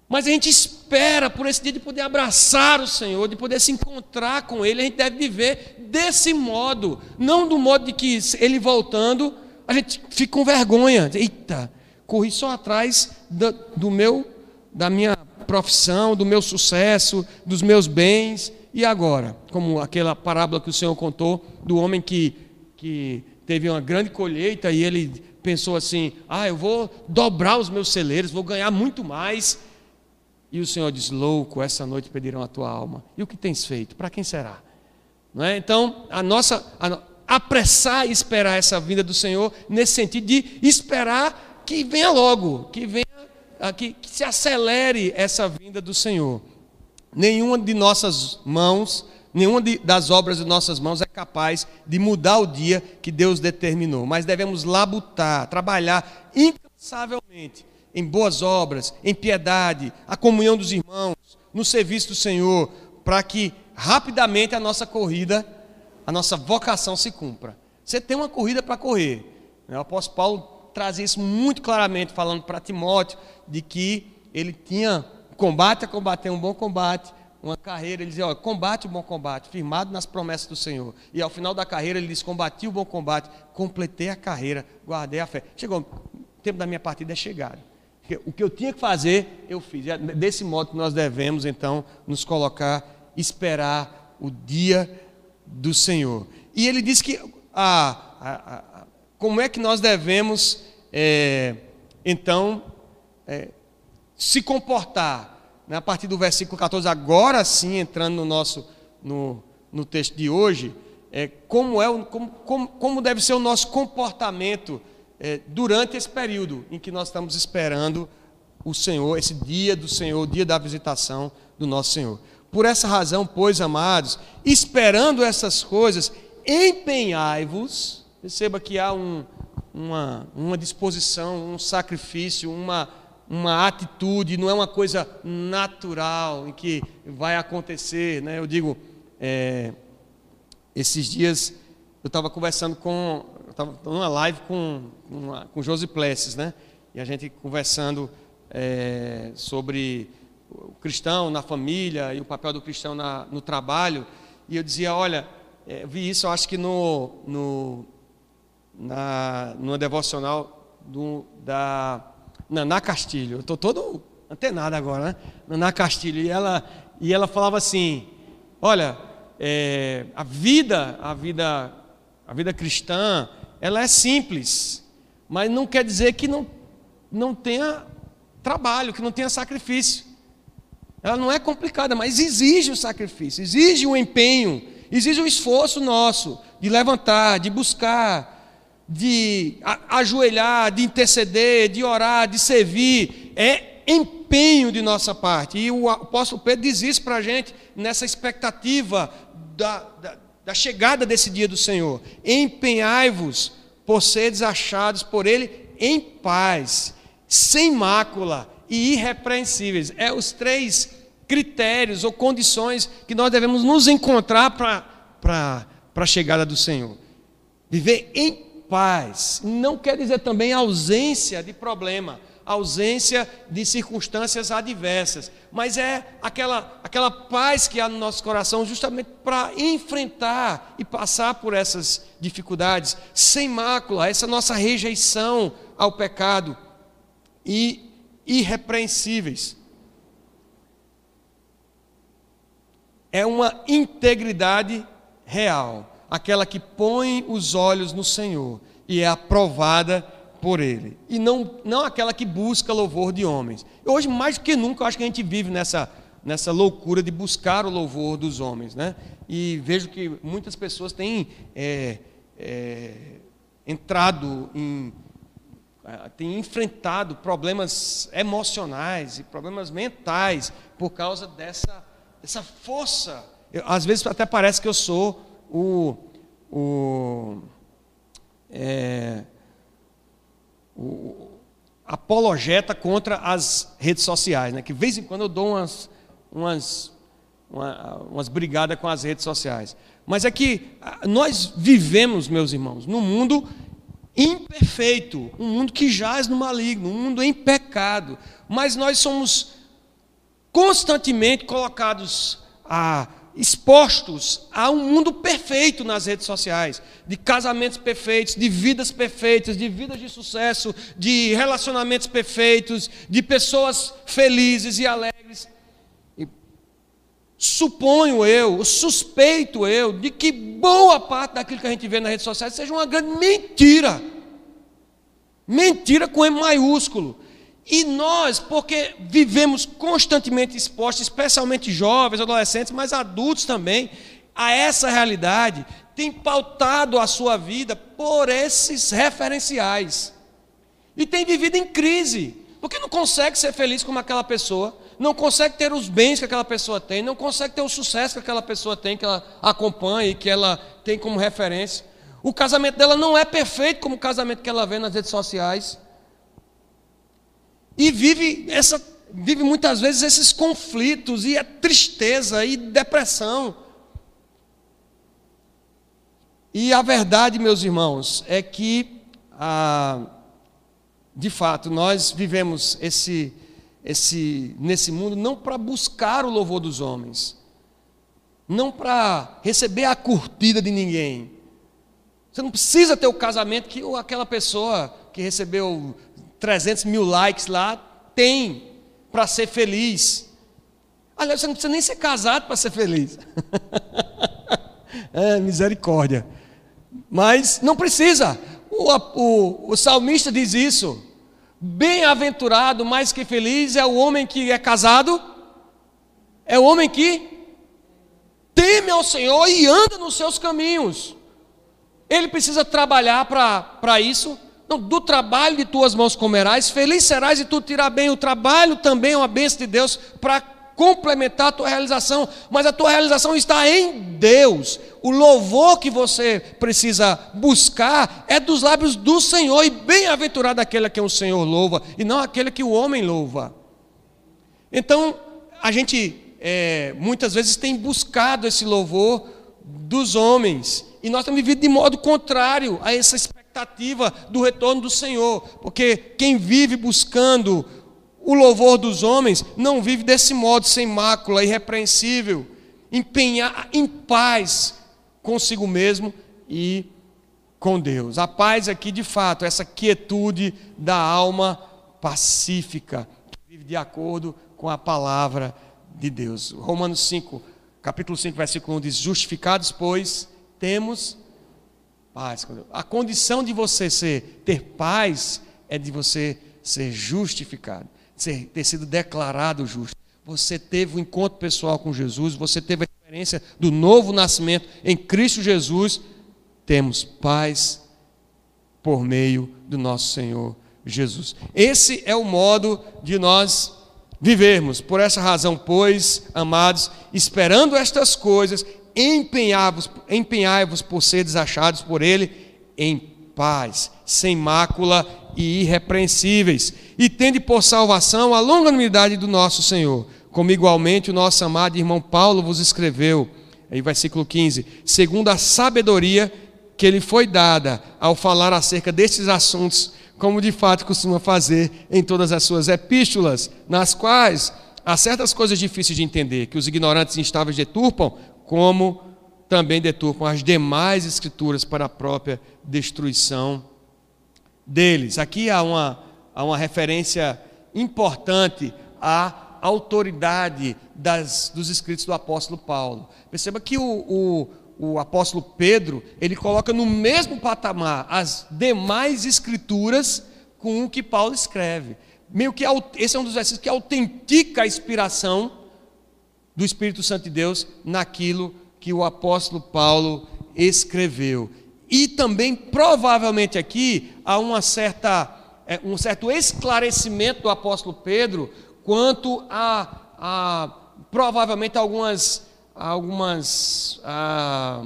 Mas a gente espera por esse dia de poder abraçar o Senhor, de poder se encontrar com Ele. A gente deve viver desse modo, não do modo de que Ele voltando, a gente fica com vergonha. Eita, corri só atrás do, do meu, da minha profissão, do meu sucesso, dos meus bens. E agora? Como aquela parábola que o Senhor contou do homem que, que teve uma grande colheita e ele pensou assim: ah, eu vou dobrar os meus celeiros, vou ganhar muito mais. E o Senhor diz: louco, essa noite pedirão a tua alma. E o que tens feito? Para quem será? Não é? Então, a nossa, a, apressar e esperar essa vinda do Senhor, nesse sentido de esperar que venha logo, que venha, que, que se acelere essa vinda do Senhor. Nenhuma de nossas mãos, nenhuma de, das obras de nossas mãos é capaz de mudar o dia que Deus determinou, mas devemos labutar, trabalhar incansavelmente em boas obras, em piedade, a comunhão dos irmãos, no serviço do Senhor, para que rapidamente a nossa corrida, a nossa vocação se cumpra. Você tem uma corrida para correr. O apóstolo Paulo traz isso muito claramente, falando para Timóteo de que ele tinha combate a combater um bom combate, uma carreira, ele dizia, ó, combate o bom combate, firmado nas promessas do Senhor. E ao final da carreira ele diz, combati o bom combate, completei a carreira, guardei a fé. Chegou, o tempo da minha partida é chegado. O que eu tinha que fazer, eu fiz. É desse modo que nós devemos, então, nos colocar, esperar o dia do Senhor. E ele diz que, a, a, a como é que nós devemos, é, então, é, se comportar né, a partir do versículo 14, agora sim, entrando no nosso no, no texto de hoje, é, como, é como, como, como deve ser o nosso comportamento é, durante esse período em que nós estamos esperando o Senhor, esse dia do Senhor, o dia da visitação do nosso Senhor. Por essa razão, pois, amados, esperando essas coisas, empenhai-vos. Perceba que há um, uma, uma disposição, um sacrifício, uma uma atitude, não é uma coisa natural em que vai acontecer. Né? Eu digo, é, esses dias eu estava conversando com, estava numa live com, uma, com Josi Plessis, né? E a gente conversando é, sobre o cristão na família e o papel do cristão na, no trabalho. E eu dizia, olha, é, vi isso, acho que no, no, na, numa devocional do, da Naná Castilho. Eu estou todo antenado agora, né? Naná Castilho. E ela, e ela falava assim: olha, é, a vida, a vida, a vida cristã, ela é simples, mas não quer dizer que não, não tenha trabalho, que não tenha sacrifício. Ela não é complicada, mas exige o sacrifício, exige o empenho, exige o esforço nosso de levantar, de buscar, de ajoelhar, de interceder, de orar, de servir, é empenho de nossa parte. E o apóstolo Pedro diz isso para a gente nessa expectativa da, da, da, chegada desse dia do Senhor. Empenhai-vos por seres achados por Ele em paz, sem mácula e irrepreensíveis. É os três critérios ou condições que nós devemos nos encontrar para a chegada do Senhor. Viver em paz não quer dizer também ausência de problema, ausência de circunstâncias adversas, mas é aquela, aquela paz que há no nosso coração justamente para enfrentar e passar por essas dificuldades, sem mácula, essa nossa rejeição ao pecado e irrepreensíveis. É uma integridade real aquela que põe os olhos no Senhor e é aprovada por Ele, e não, não aquela que busca louvor de homens. Hoje, mais do que nunca, eu acho que a gente vive nessa, nessa loucura de buscar o louvor dos homens, né? E vejo que muitas pessoas têm é, é, entrado em. Têm enfrentado problemas emocionais e problemas mentais por causa dessa, dessa força. Eu, às vezes até parece que eu sou o, o, é, o apologeta contra as redes sociais, né? que de vez em quando eu dou umas, umas, uma, umas brigadas com as redes sociais. Mas é que nós vivemos, meus irmãos, num mundo imperfeito, um mundo que jaz no maligno, um mundo em pecado, mas nós somos constantemente colocados a expostos a um mundo perfeito nas redes sociais, de casamentos perfeitos, de vidas perfeitas, de vidas de sucesso, de relacionamentos perfeitos, de pessoas felizes e alegres. E suponho eu, suspeito eu, de que boa parte daquilo que a gente vê nas redes sociais seja uma grande mentira. Mentira com E maiúsculo. E nós, porque vivemos constantemente expostos, especialmente jovens, adolescentes, mas adultos também, a essa realidade, tem pautado a sua vida por esses referenciais. E tem vivido em crise, porque não consegue ser feliz como aquela pessoa, não consegue ter os bens que aquela pessoa tem, não consegue ter o sucesso que aquela pessoa tem, que ela acompanha e que ela tem como referência. O casamento dela não é perfeito como o casamento que ela vê nas redes sociais. E vive essa vive muitas vezes esses conflitos e a tristeza e depressão. E a verdade, meus irmãos, é que ah, de fato nós vivemos esse esse nesse mundo não para buscar o louvor dos homens, não para receber a curtida de ninguém. Você não precisa ter o casamento que aquela pessoa que recebeu 300 mil likes lá, tem para ser feliz. Aliás, você não precisa nem ser casado para ser feliz. é, misericórdia. Mas não precisa. O, o, o salmista diz isso. Bem-aventurado, mais que feliz, é o homem que é casado, é o homem que teme ao Senhor e anda nos seus caminhos. Ele precisa trabalhar para isso, não, do trabalho de tuas mãos comerás, feliz serás e tu tirar bem. O trabalho também é uma bênção de Deus para complementar a tua realização, mas a tua realização está em Deus. O louvor que você precisa buscar é dos lábios do Senhor, e bem-aventurado aquele que o Senhor louva, e não aquele que o homem louva. Então, a gente é, muitas vezes tem buscado esse louvor dos homens, e nós temos vivido de modo contrário a essa expectativa expectativa do retorno do Senhor, porque quem vive buscando o louvor dos homens não vive desse modo, sem mácula, irrepreensível, empenhar em paz consigo mesmo e com Deus. A paz aqui, de fato, essa quietude da alma pacífica, que vive de acordo com a palavra de Deus. Romanos 5, capítulo 5, versículo 1 diz: Justificados, pois, temos paz. A condição de você ser, ter paz é de você ser justificado, ser, ter sido declarado justo. Você teve um encontro pessoal com Jesus, você teve a experiência do novo nascimento em Cristo Jesus. Temos paz por meio do nosso Senhor Jesus. Esse é o modo de nós vivermos. Por essa razão, pois, amados, esperando estas coisas, empenhai-vos empenhai por ser desachados por Ele em paz, sem mácula e irrepreensíveis, e tende por salvação a longanimidade do nosso Senhor, como igualmente o nosso amado irmão Paulo vos escreveu, aí versículo 15, segundo a sabedoria que lhe foi dada ao falar acerca destes assuntos, como de fato costuma fazer em todas as suas epístolas, nas quais há certas coisas difíceis de entender, que os ignorantes instáveis deturpam, como também deturpam as demais escrituras para a própria destruição deles. Aqui há uma, há uma referência importante à autoridade das, dos escritos do apóstolo Paulo. Perceba que o, o, o apóstolo Pedro, ele coloca no mesmo patamar as demais escrituras com o que Paulo escreve. Meio que esse é um dos versículos que autentica a inspiração do Espírito Santo de Deus naquilo que o apóstolo Paulo escreveu. E também, provavelmente aqui, há uma certa, é, um certo esclarecimento do apóstolo Pedro quanto a, a provavelmente algumas, algumas, a,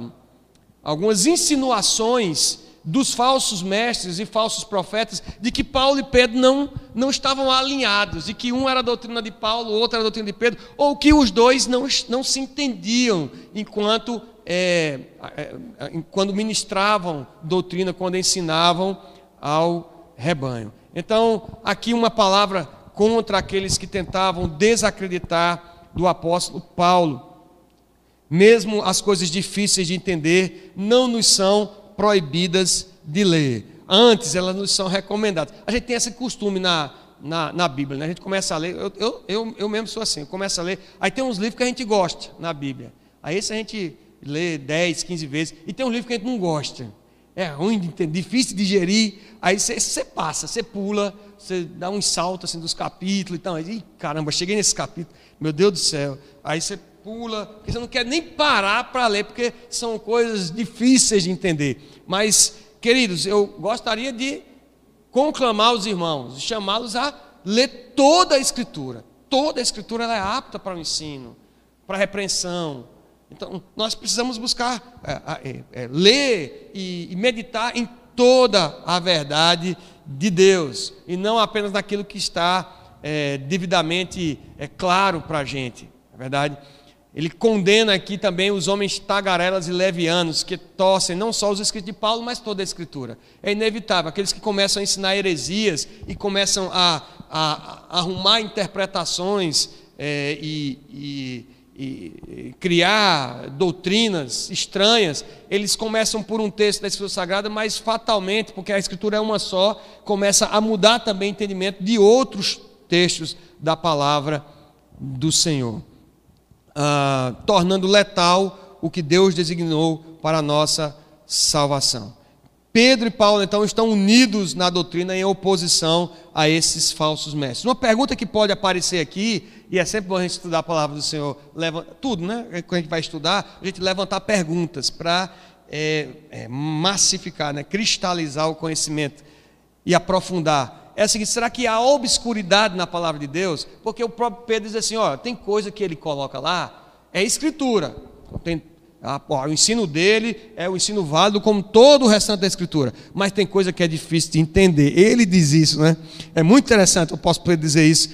algumas insinuações dos falsos mestres e falsos profetas de que Paulo e Pedro não, não estavam alinhados, de que um era a doutrina de Paulo, o outro era a doutrina de Pedro, ou que os dois não, não se entendiam enquanto é, é, é, quando ministravam doutrina, quando ensinavam ao rebanho. Então, aqui uma palavra contra aqueles que tentavam desacreditar do apóstolo Paulo. Mesmo as coisas difíceis de entender não nos são proibidas de ler. Antes, elas nos são recomendadas. A gente tem esse costume na, na, na Bíblia, né? a gente começa a ler, eu, eu, eu, eu mesmo sou assim, eu começo a ler, aí tem uns livros que a gente gosta na Bíblia. Aí esse a gente lê 10, 15 vezes, e tem um livro que a gente não gosta. É ruim de entender, difícil de digerir, aí você, passa, você pula, você dá um salto assim dos capítulos, então, aí, caramba, cheguei nesse capítulo, meu Deus do céu. Aí você pula, porque você não quer nem parar para ler, porque são coisas difíceis de entender. Mas, queridos, eu gostaria de conclamar os irmãos, chamá-los a ler toda a Escritura. Toda a Escritura é apta para o ensino, para a repreensão, então, nós precisamos buscar é, é, é, ler e, e meditar em toda a verdade de Deus, e não apenas naquilo que está é, devidamente é, claro para a gente, é verdade? Ele condena aqui também os homens tagarelas e levianos que torcem não só os escritos de Paulo, mas toda a Escritura. É inevitável, aqueles que começam a ensinar heresias e começam a, a, a arrumar interpretações é, e, e e criar doutrinas estranhas, eles começam por um texto da Escritura Sagrada, mas fatalmente, porque a Escritura é uma só, começa a mudar também o entendimento de outros textos da palavra do Senhor, ah, tornando letal o que Deus designou para a nossa salvação. Pedro e Paulo, então, estão unidos na doutrina em oposição a esses falsos mestres. Uma pergunta que pode aparecer aqui e é sempre bom a gente estudar a palavra do Senhor, levanta, tudo, né? Quando a gente vai estudar, a gente levantar perguntas para é, é, massificar, né? cristalizar o conhecimento e aprofundar. É o seguinte: será que há obscuridade na palavra de Deus? Porque o próprio Pedro diz assim: ó, tem coisa que ele coloca lá, é escritura. Tem, ah, o ensino dele é o ensino válido como todo o restante da escritura, mas tem coisa que é difícil de entender. Ele diz isso, né? É muito interessante, eu posso dizer isso.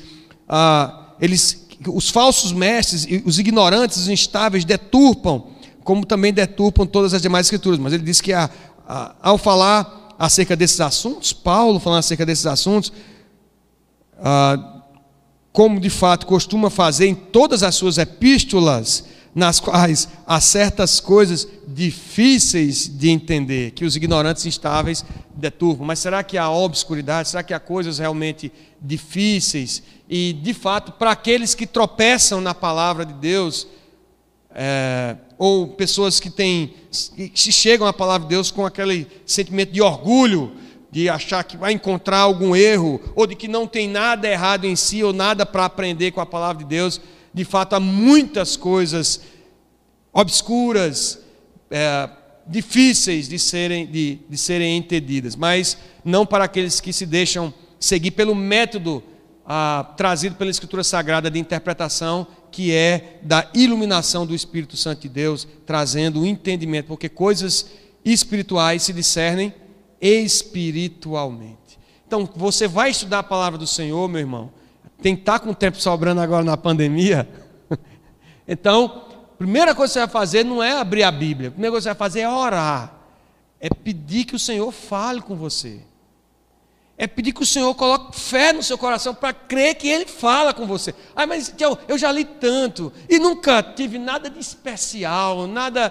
Ah, eles, os falsos mestres, os ignorantes, os instáveis deturpam, como também deturpam todas as demais escrituras. Mas ele diz que a, a, ao falar acerca desses assuntos, Paulo falando acerca desses assuntos, ah, como de fato costuma fazer em todas as suas epístolas, nas quais há certas coisas difíceis de entender, que os ignorantes instáveis deturpam. Mas será que há obscuridade? Será que há coisas realmente difíceis? E, de fato, para aqueles que tropeçam na palavra de Deus, é, ou pessoas que têm, que chegam à palavra de Deus com aquele sentimento de orgulho, de achar que vai encontrar algum erro, ou de que não tem nada errado em si, ou nada para aprender com a palavra de Deus, de fato há muitas coisas obscuras, é, difíceis de serem, de, de serem entendidas, mas não para aqueles que se deixam seguir pelo método ah, trazido pela Escritura Sagrada de interpretação, que é da iluminação do Espírito Santo de Deus, trazendo o entendimento, porque coisas espirituais se discernem espiritualmente. Então, você vai estudar a palavra do Senhor, meu irmão, tem que estar com o tempo sobrando agora na pandemia. Então, a primeira coisa que você vai fazer não é abrir a Bíblia, a primeira coisa que você vai fazer é orar, é pedir que o Senhor fale com você. É pedir que o Senhor coloque fé no seu coração para crer que Ele fala com você. Ah, mas eu, eu já li tanto e nunca tive nada de especial, nada.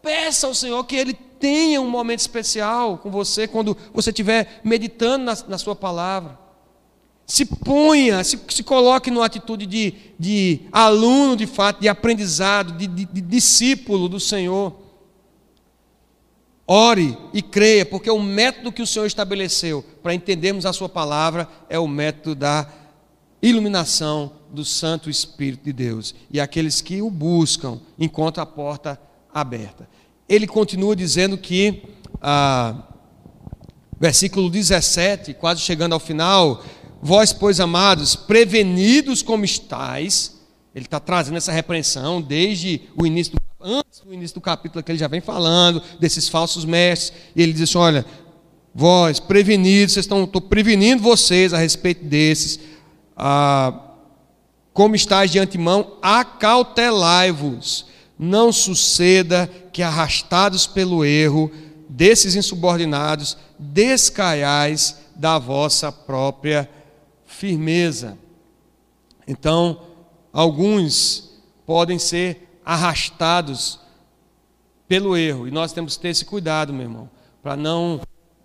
Peça ao Senhor que Ele tenha um momento especial com você quando você estiver meditando na, na Sua palavra. Se ponha, se, se coloque numa atitude de, de aluno de fato, de aprendizado, de, de, de discípulo do Senhor. Ore e creia, porque o método que o Senhor estabeleceu para entendermos a Sua palavra é o método da iluminação do Santo Espírito de Deus. E aqueles que o buscam encontram a porta aberta. Ele continua dizendo que, ah, versículo 17, quase chegando ao final, vós, pois amados, prevenidos como estáis, ele está trazendo essa repreensão desde o início do antes do início do capítulo que ele já vem falando desses falsos mestres, e ele diz assim, olha, vós prevenidos, vocês estão, estou prevenindo vocês a respeito desses, ah, como estáis de antemão, acautelai-vos, não suceda que arrastados pelo erro desses insubordinados, descaiais da vossa própria firmeza. Então, alguns podem ser arrastados pelo erro. E nós temos que ter esse cuidado, meu irmão, para não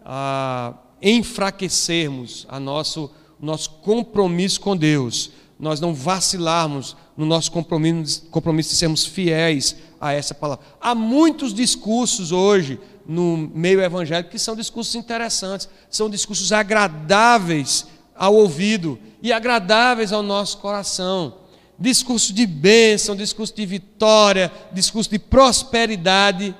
ah, enfraquecermos a nosso, nosso compromisso com Deus, nós não vacilarmos no nosso compromisso, compromisso de sermos fiéis a essa palavra. Há muitos discursos hoje no meio evangélico que são discursos interessantes, são discursos agradáveis ao ouvido e agradáveis ao nosso coração discurso de bênção, discurso de vitória, discurso de prosperidade.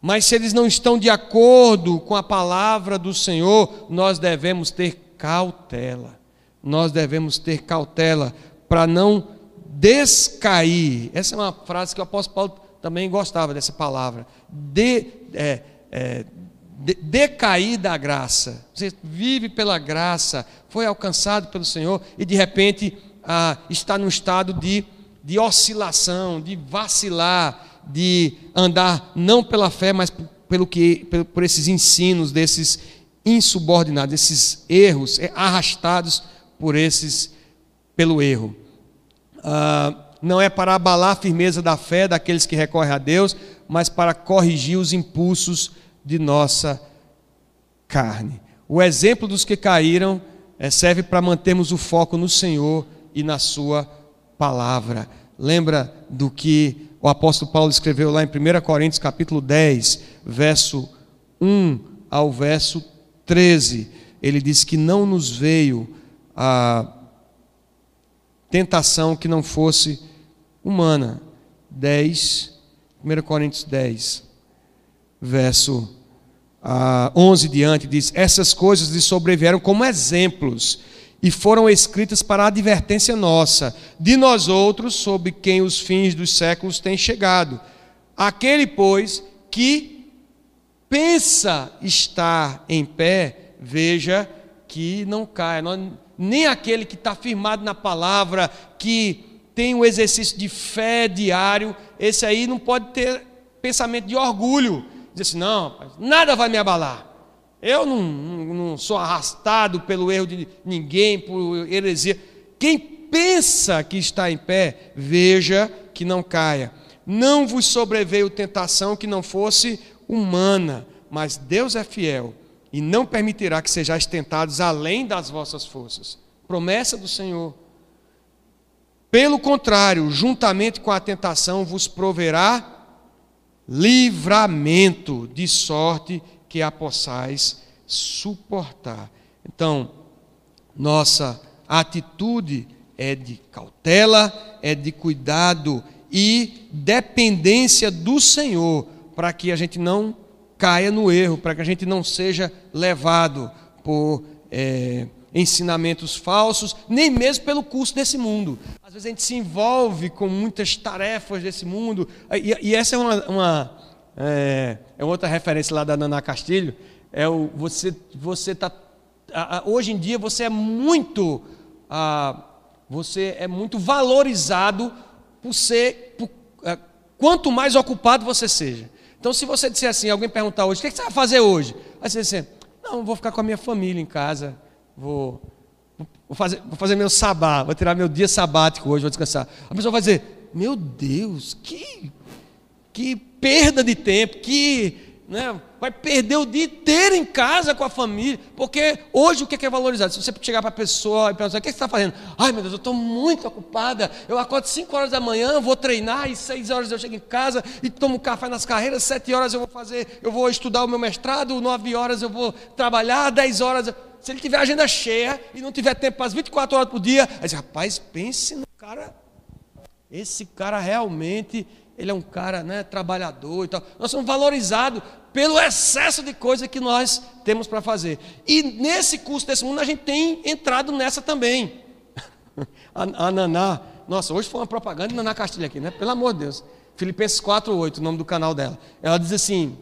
Mas se eles não estão de acordo com a palavra do Senhor, nós devemos ter cautela. Nós devemos ter cautela para não descair. Essa é uma frase que o apóstolo Paulo também gostava dessa palavra. De, é, é, de, decair da graça. Você vive pela graça, foi alcançado pelo Senhor e de repente ah, está num estado de, de oscilação, de vacilar, de andar não pela fé, mas pelo que, por, esses ensinos desses insubordinados, esses erros é, arrastados por esses pelo erro. Ah, não é para abalar a firmeza da fé daqueles que recorrem a Deus, mas para corrigir os impulsos de nossa carne. O exemplo dos que caíram é, serve para mantermos o foco no Senhor e na Sua palavra. Lembra do que o apóstolo Paulo escreveu lá em 1 Coríntios capítulo 10, verso 1 ao verso 13. Ele diz que não nos veio a tentação que não fosse humana. 10, 1 Coríntios 10, verso 11 diante, diz: Essas coisas lhe sobrevieram como exemplos e foram escritas para advertência nossa, de nós outros, sobre quem os fins dos séculos têm chegado. Aquele, pois, que pensa estar em pé, veja que não caia. Nem aquele que está firmado na palavra, que tem um exercício de fé diário, esse aí não pode ter pensamento de orgulho. Diz assim, não, nada vai me abalar. Eu não, não, sou arrastado pelo erro de ninguém, por heresia. Quem pensa que está em pé, veja que não caia. Não vos sobreveio tentação que não fosse humana, mas Deus é fiel e não permitirá que sejais tentados além das vossas forças. Promessa do Senhor. Pelo contrário, juntamente com a tentação vos proverá livramento, de sorte que a possais suportar. Então, nossa atitude é de cautela, é de cuidado e dependência do Senhor, para que a gente não caia no erro, para que a gente não seja levado por é, ensinamentos falsos, nem mesmo pelo curso desse mundo. Às vezes a gente se envolve com muitas tarefas desse mundo, e, e essa é uma, uma é, é, outra referência lá da Naná Castilho, é o você você tá hoje em dia você é muito você é muito valorizado por ser por, é, quanto mais ocupado você seja. Então, se você disser assim, alguém perguntar hoje, o que você vai fazer hoje? Aí você diz assim, não, vou ficar com a minha família em casa, vou, vou, fazer, vou fazer meu sabá, vou tirar meu dia sabático hoje, vou descansar. A pessoa vai dizer, meu Deus, que, que perda de tempo, que né, vai perder o dia inteiro em casa com a família, porque hoje o que é valorizado? Se você chegar para a pessoa e perguntar, o que você está fazendo? Ai meu Deus, eu estou muito ocupada, eu acordo 5 horas da manhã, vou treinar, e 6 horas eu chego em casa e tomo café nas carreiras, 7 horas eu vou fazer, eu vou estudar o meu mestrado, 9 horas eu vou trabalhar, 10 horas. Se ele tiver agenda cheia e não tiver tempo para as 24 horas por dia, aí diz, rapaz, pense no cara, esse cara realmente ele é um cara né, trabalhador e tal. Nós somos valorizados pelo excesso de coisa que nós temos para fazer. E nesse curso desse mundo a gente tem entrado nessa também. A, a Naná, nossa, hoje foi uma propaganda de Naná Castilho aqui, né? Pelo amor de Deus. Filipenses 4,8, o nome do canal dela. Ela diz assim: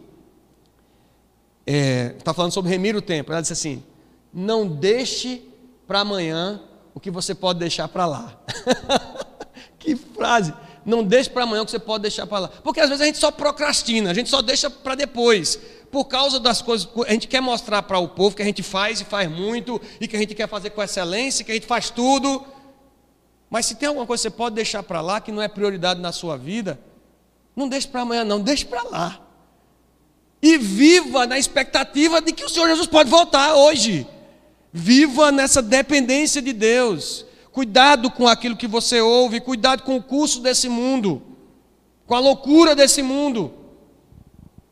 está é, tá falando sobre remir o tempo. Ela diz assim: não deixe para amanhã o que você pode deixar para lá. que frase! Não deixe para amanhã o que você pode deixar para lá. Porque às vezes a gente só procrastina, a gente só deixa para depois. Por causa das coisas, a gente quer mostrar para o povo que a gente faz e faz muito, e que a gente quer fazer com excelência, que a gente faz tudo. Mas se tem alguma coisa que você pode deixar para lá, que não é prioridade na sua vida, não deixe para amanhã, não, deixe para lá. E viva na expectativa de que o Senhor Jesus pode voltar hoje. Viva nessa dependência de Deus. Cuidado com aquilo que você ouve, cuidado com o curso desse mundo, com a loucura desse mundo.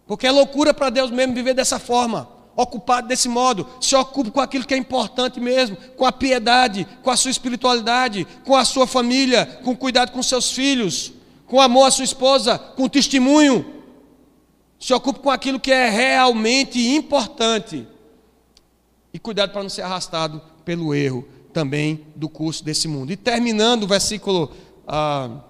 Porque é loucura para Deus mesmo viver dessa forma, ocupado desse modo. Se ocupe com aquilo que é importante mesmo, com a piedade, com a sua espiritualidade, com a sua família, com cuidado com seus filhos, com amor à sua esposa, com testemunho. Se ocupe com aquilo que é realmente importante. E cuidado para não ser arrastado pelo erro também do curso desse mundo. E terminando o versículo, ah,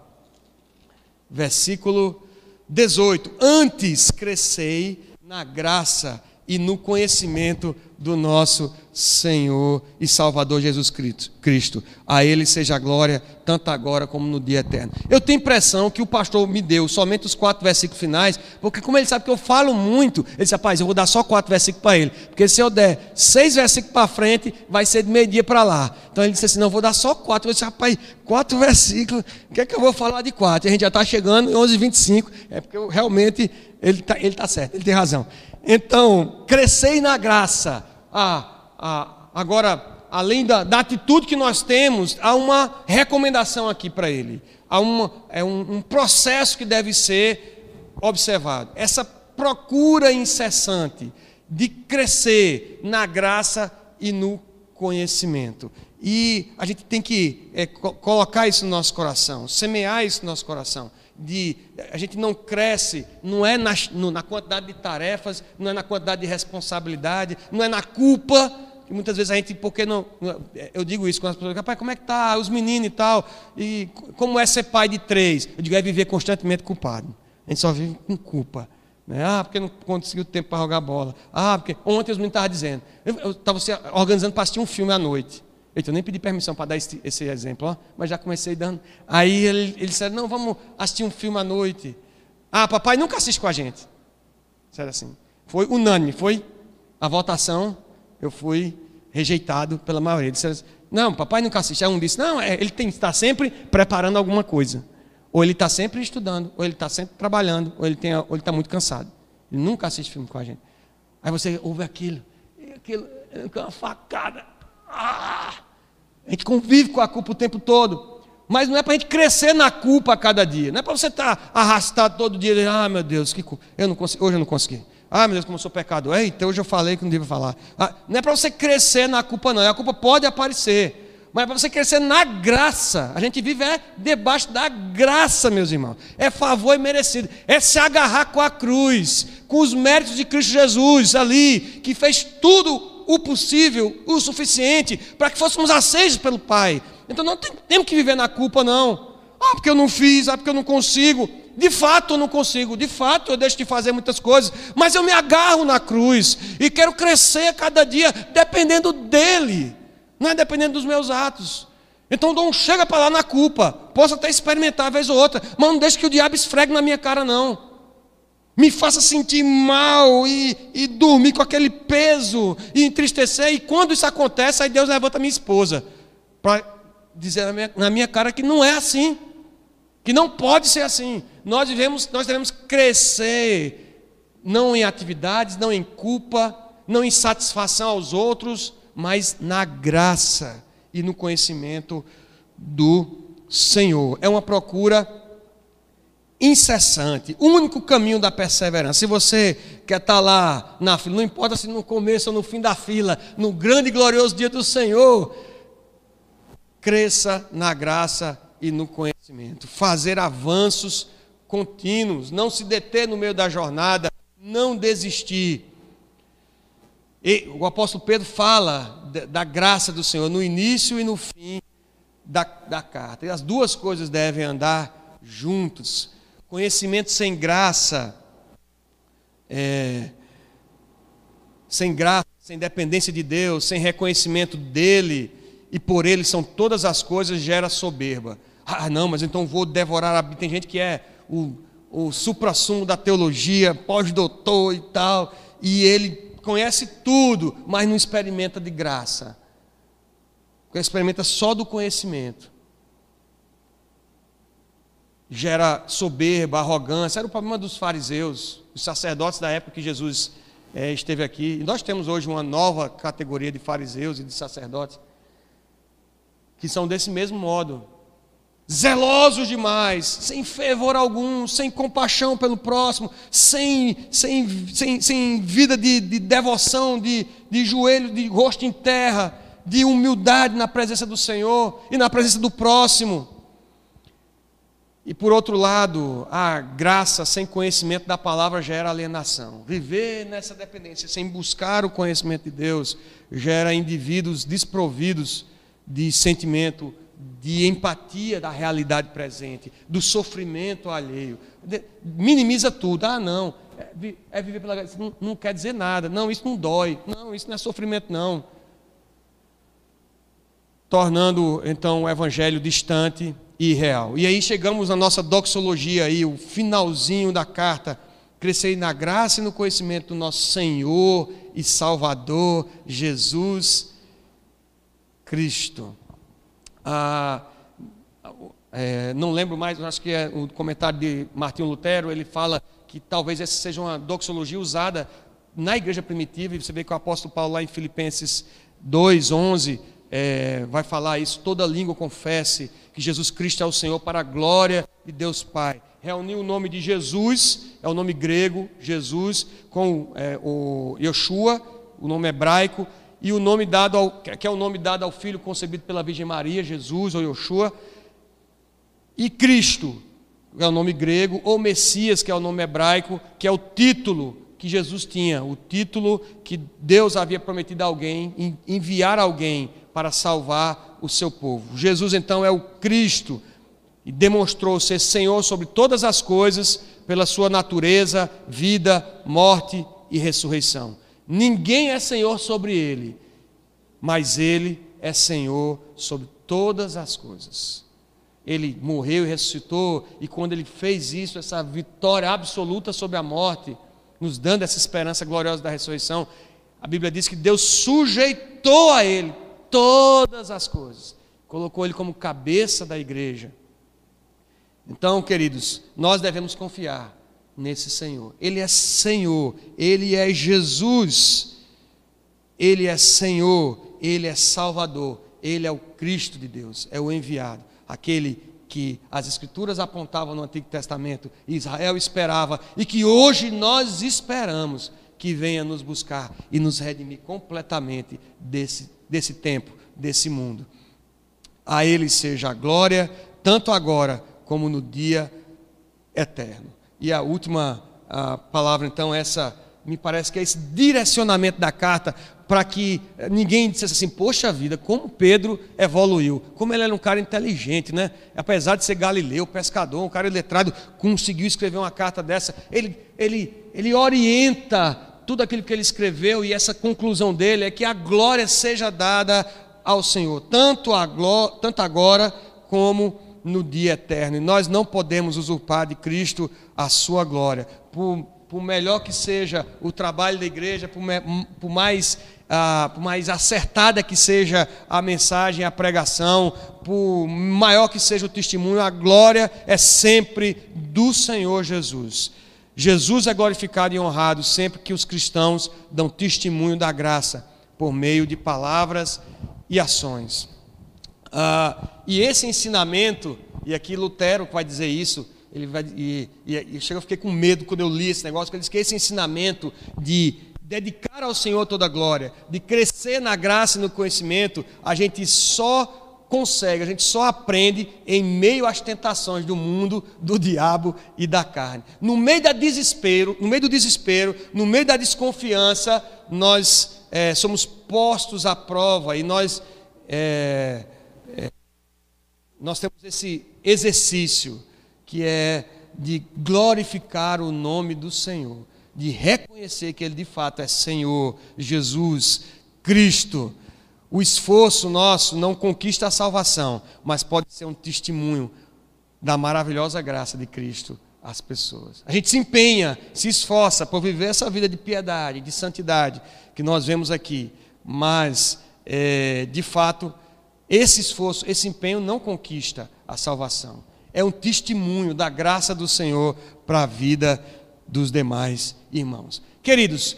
versículo 18: Antes crescei na graça e no conhecimento do nosso Senhor e Salvador Jesus Cristo. A Ele seja a glória, tanto agora como no dia eterno. Eu tenho impressão que o pastor me deu somente os quatro versículos finais, porque como ele sabe que eu falo muito, ele disse, rapaz, eu vou dar só quatro versículos para ele, porque se eu der seis versículos para frente, vai ser de meio-dia para lá. Então ele disse assim, não, vou dar só quatro. Eu disse, rapaz, quatro versículos, o que é que eu vou falar de quatro? E a gente já está chegando em 11h25, é porque eu, realmente ele está ele tá certo, ele tem razão. Então, crescei na graça. Ah, ah, agora, além da, da, atitude que nós temos, há uma recomendação aqui para ele. Há uma, é um, um processo que deve ser observado. Essa procura incessante de crescer na graça e no conhecimento. E a gente tem que é, colocar isso no nosso coração, semear isso no nosso coração de a gente não cresce, não é na, na quantidade de tarefas, não é na quantidade de responsabilidade, não é na culpa, que muitas vezes a gente, porque não, eu digo isso com as pessoas, rapaz, como é que tá os meninos e tal, e como é ser pai de três? Eu digo, é viver constantemente culpado, a gente só vive com culpa, né? ah, porque não conseguiu tempo para jogar bola, ah, porque ontem os meninos estavam dizendo, eu estava organizando para assistir um filme à noite, Eita, eu nem pedi permissão para dar esse, esse, exemplo, ó, mas já comecei dando. Aí ele, ele disse: Não, vamos assistir um filme à noite. Ah, papai nunca assiste com a gente. Sério assim. Foi unânime, foi a votação. Eu fui rejeitado pela maioria. Ele disse: Não, papai nunca assiste. Aí um disse: Não, é, ele estar sempre preparando alguma coisa. Ou ele está sempre estudando, ou ele está sempre trabalhando, ou ele está muito cansado. Ele nunca assiste filme com a gente. Aí você ouve aquilo, aquilo, é uma facada. Ah, a gente convive com a culpa o tempo todo. Mas não é para a gente crescer na culpa a cada dia. Não é para você estar tá arrastado todo dia. Ah, meu Deus, que culpa. Eu não consegui, hoje eu não consegui. Ah, meu Deus, como eu sou pecado. Eita, hoje eu falei que não devia falar. Ah, não é para você crescer na culpa, não. A culpa pode aparecer. Mas é para você crescer na graça. A gente vive é debaixo da graça, meus irmãos. É favor e merecido. É se agarrar com a cruz, com os méritos de Cristo Jesus ali, que fez tudo o possível, o suficiente, para que fôssemos aceitos pelo Pai. Então não tem, temos que viver na culpa, não. Ah, porque eu não fiz, ah, porque eu não consigo. De fato eu não consigo, de fato eu deixo de fazer muitas coisas, mas eu me agarro na cruz e quero crescer cada dia dependendo dele, não é dependendo dos meus atos. Então não chega para lá na culpa, posso até experimentar uma vez ou outra, mas não deixe que o diabo esfregue na minha cara, não me faça sentir mal e, e, dormir com aquele peso e entristecer. E quando isso acontece, aí Deus levanta minha esposa para dizer na minha, na minha, cara que não é assim, que não pode ser assim. Nós devemos, nós devemos crescer, não em atividades, não em culpa, não em satisfação aos outros, mas na graça e no conhecimento do Senhor. É uma procura incessante, o único caminho da perseverança. Se você quer estar lá na fila, não importa se no começo ou no fim da fila, no grande e glorioso dia do Senhor, cresça na graça e no conhecimento, fazer avanços contínuos, não se deter no meio da jornada, não desistir. E o apóstolo Pedro fala da graça do Senhor no início e no fim da, da carta. E as duas coisas devem andar juntos. Conhecimento sem graça, é, sem graça, sem dependência de Deus, sem reconhecimento dele e por ele são todas as coisas, gera soberba. Ah, não, mas então vou devorar a Tem gente que é o, o supra-sumo da teologia, pós-doutor e tal, e ele conhece tudo, mas não experimenta de graça. Experimenta só do conhecimento gera soberba, arrogância. Era o problema dos fariseus, os sacerdotes da época que Jesus é, esteve aqui. E nós temos hoje uma nova categoria de fariseus e de sacerdotes que são desse mesmo modo. Zelosos demais, sem fervor algum, sem compaixão pelo próximo, sem, sem, sem, sem vida de, de devoção, de, de joelho, de rosto em terra, de humildade na presença do Senhor e na presença do próximo. E por outro lado, a graça sem conhecimento da palavra gera alienação. Viver nessa dependência sem buscar o conhecimento de Deus gera indivíduos desprovidos de sentimento, de empatia da realidade presente, do sofrimento alheio. Minimiza tudo. Ah, não, é, é viver pela graça. Não, não quer dizer nada. Não, isso não dói. Não, isso não é sofrimento, não. Tornando então o evangelho distante e real. E aí chegamos na nossa doxologia aí, o finalzinho da carta. Crescer na graça e no conhecimento do nosso Senhor e Salvador Jesus Cristo. Ah, é, não lembro mais, acho que é o comentário de Martinho Lutero, ele fala que talvez essa seja uma doxologia usada na igreja primitiva, e você vê que o apóstolo Paulo lá em Filipenses 2, 11, é, vai falar isso, toda língua confesse que Jesus Cristo é o Senhor para a glória de Deus Pai. Reunir o nome de Jesus, é o nome grego, Jesus, com é, o Yeshua, o nome hebraico, e o nome dado ao, que é o nome dado ao filho concebido pela Virgem Maria, Jesus ou Yeshua, e Cristo, que é o nome grego, ou Messias, que é o nome hebraico, que é o título que Jesus tinha, o título que Deus havia prometido a alguém, enviar alguém para salvar o seu povo. Jesus então é o Cristo e demonstrou ser Senhor sobre todas as coisas pela sua natureza, vida, morte e ressurreição. Ninguém é Senhor sobre ele, mas ele é Senhor sobre todas as coisas. Ele morreu e ressuscitou, e quando ele fez isso, essa vitória absoluta sobre a morte, nos dando essa esperança gloriosa da ressurreição, a Bíblia diz que Deus sujeitou a ele todas as coisas. Colocou ele como cabeça da igreja. Então, queridos, nós devemos confiar nesse Senhor. Ele é Senhor, ele é Jesus. Ele é Senhor, ele é Salvador, ele é o Cristo de Deus, é o enviado, aquele que as Escrituras apontavam no Antigo Testamento, Israel esperava e que hoje nós esperamos que venha nos buscar e nos redimir completamente desse desse tempo, desse mundo. A Ele seja a glória, tanto agora como no dia eterno. E a última a palavra, então, essa, me parece que é esse direcionamento da carta para que ninguém dissesse assim, poxa vida, como Pedro evoluiu, como ele era um cara inteligente, né? Apesar de ser galileu, pescador, um cara letrado, conseguiu escrever uma carta dessa. Ele, ele, ele orienta tudo aquilo que ele escreveu e essa conclusão dele é que a glória seja dada ao Senhor, tanto, a glória, tanto agora como no dia eterno. E nós não podemos usurpar de Cristo a sua glória. Por, por melhor que seja o trabalho da igreja, por, por mais ah, por mais acertada que seja a mensagem, a pregação, por maior que seja o testemunho, a glória é sempre do Senhor Jesus. Jesus é glorificado e honrado sempre que os cristãos dão testemunho da graça por meio de palavras e ações. Ah, e esse ensinamento, e aqui Lutero vai dizer isso, ele vai, e, e, e eu fiquei com medo quando eu li esse negócio, que ele diz que esse ensinamento de dedicar ao Senhor toda a glória, de crescer na graça e no conhecimento, a gente só consegue, a gente só aprende em meio às tentações do mundo, do diabo e da carne. No meio da desespero, no meio do desespero, no meio da desconfiança, nós é, somos postos à prova e nós é, nós temos esse exercício que é de glorificar o nome do Senhor, de reconhecer que Ele de fato é Senhor, Jesus, Cristo. O esforço nosso não conquista a salvação, mas pode ser um testemunho da maravilhosa graça de Cristo às pessoas. A gente se empenha, se esforça por viver essa vida de piedade, de santidade que nós vemos aqui, mas, é, de fato, esse esforço, esse empenho não conquista a salvação. É um testemunho da graça do Senhor para a vida dos demais irmãos. Queridos,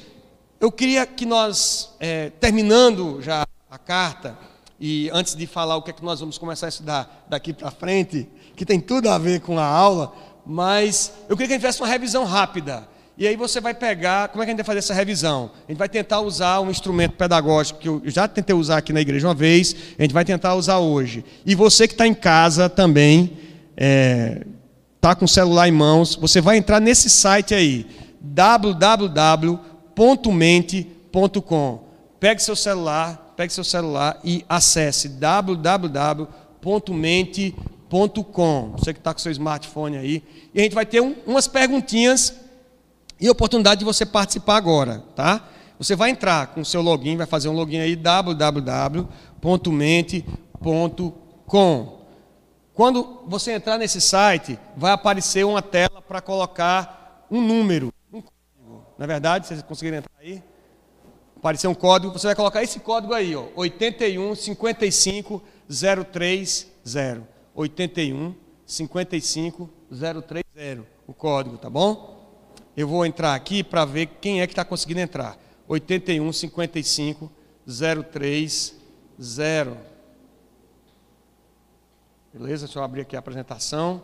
eu queria que nós, é, terminando já carta, e antes de falar o que é que nós vamos começar a estudar daqui para frente, que tem tudo a ver com a aula, mas eu queria que a gente fizesse uma revisão rápida e aí você vai pegar, como é que a gente vai fazer essa revisão? A gente vai tentar usar um instrumento pedagógico que eu já tentei usar aqui na igreja uma vez, a gente vai tentar usar hoje. E você que está em casa também, está é, tá com o celular em mãos, você vai entrar nesse site aí, www.mente.com. Pegue seu celular, pegue seu celular e acesse www.mente.com. Você que está com seu smartphone aí. E a gente vai ter um, umas perguntinhas e oportunidade de você participar agora, tá? Você vai entrar com o seu login, vai fazer um login aí www.mente.com. Quando você entrar nesse site, vai aparecer uma tela para colocar um número, um código. Na é verdade, vocês conseguiram entrar aí? Aparecer um código, você vai colocar esse código aí, ó, 81 55 030. 81 55 030, o código, tá bom? Eu vou entrar aqui para ver quem é que está conseguindo entrar. 81 55 030. Beleza? Deixa eu abrir aqui a apresentação.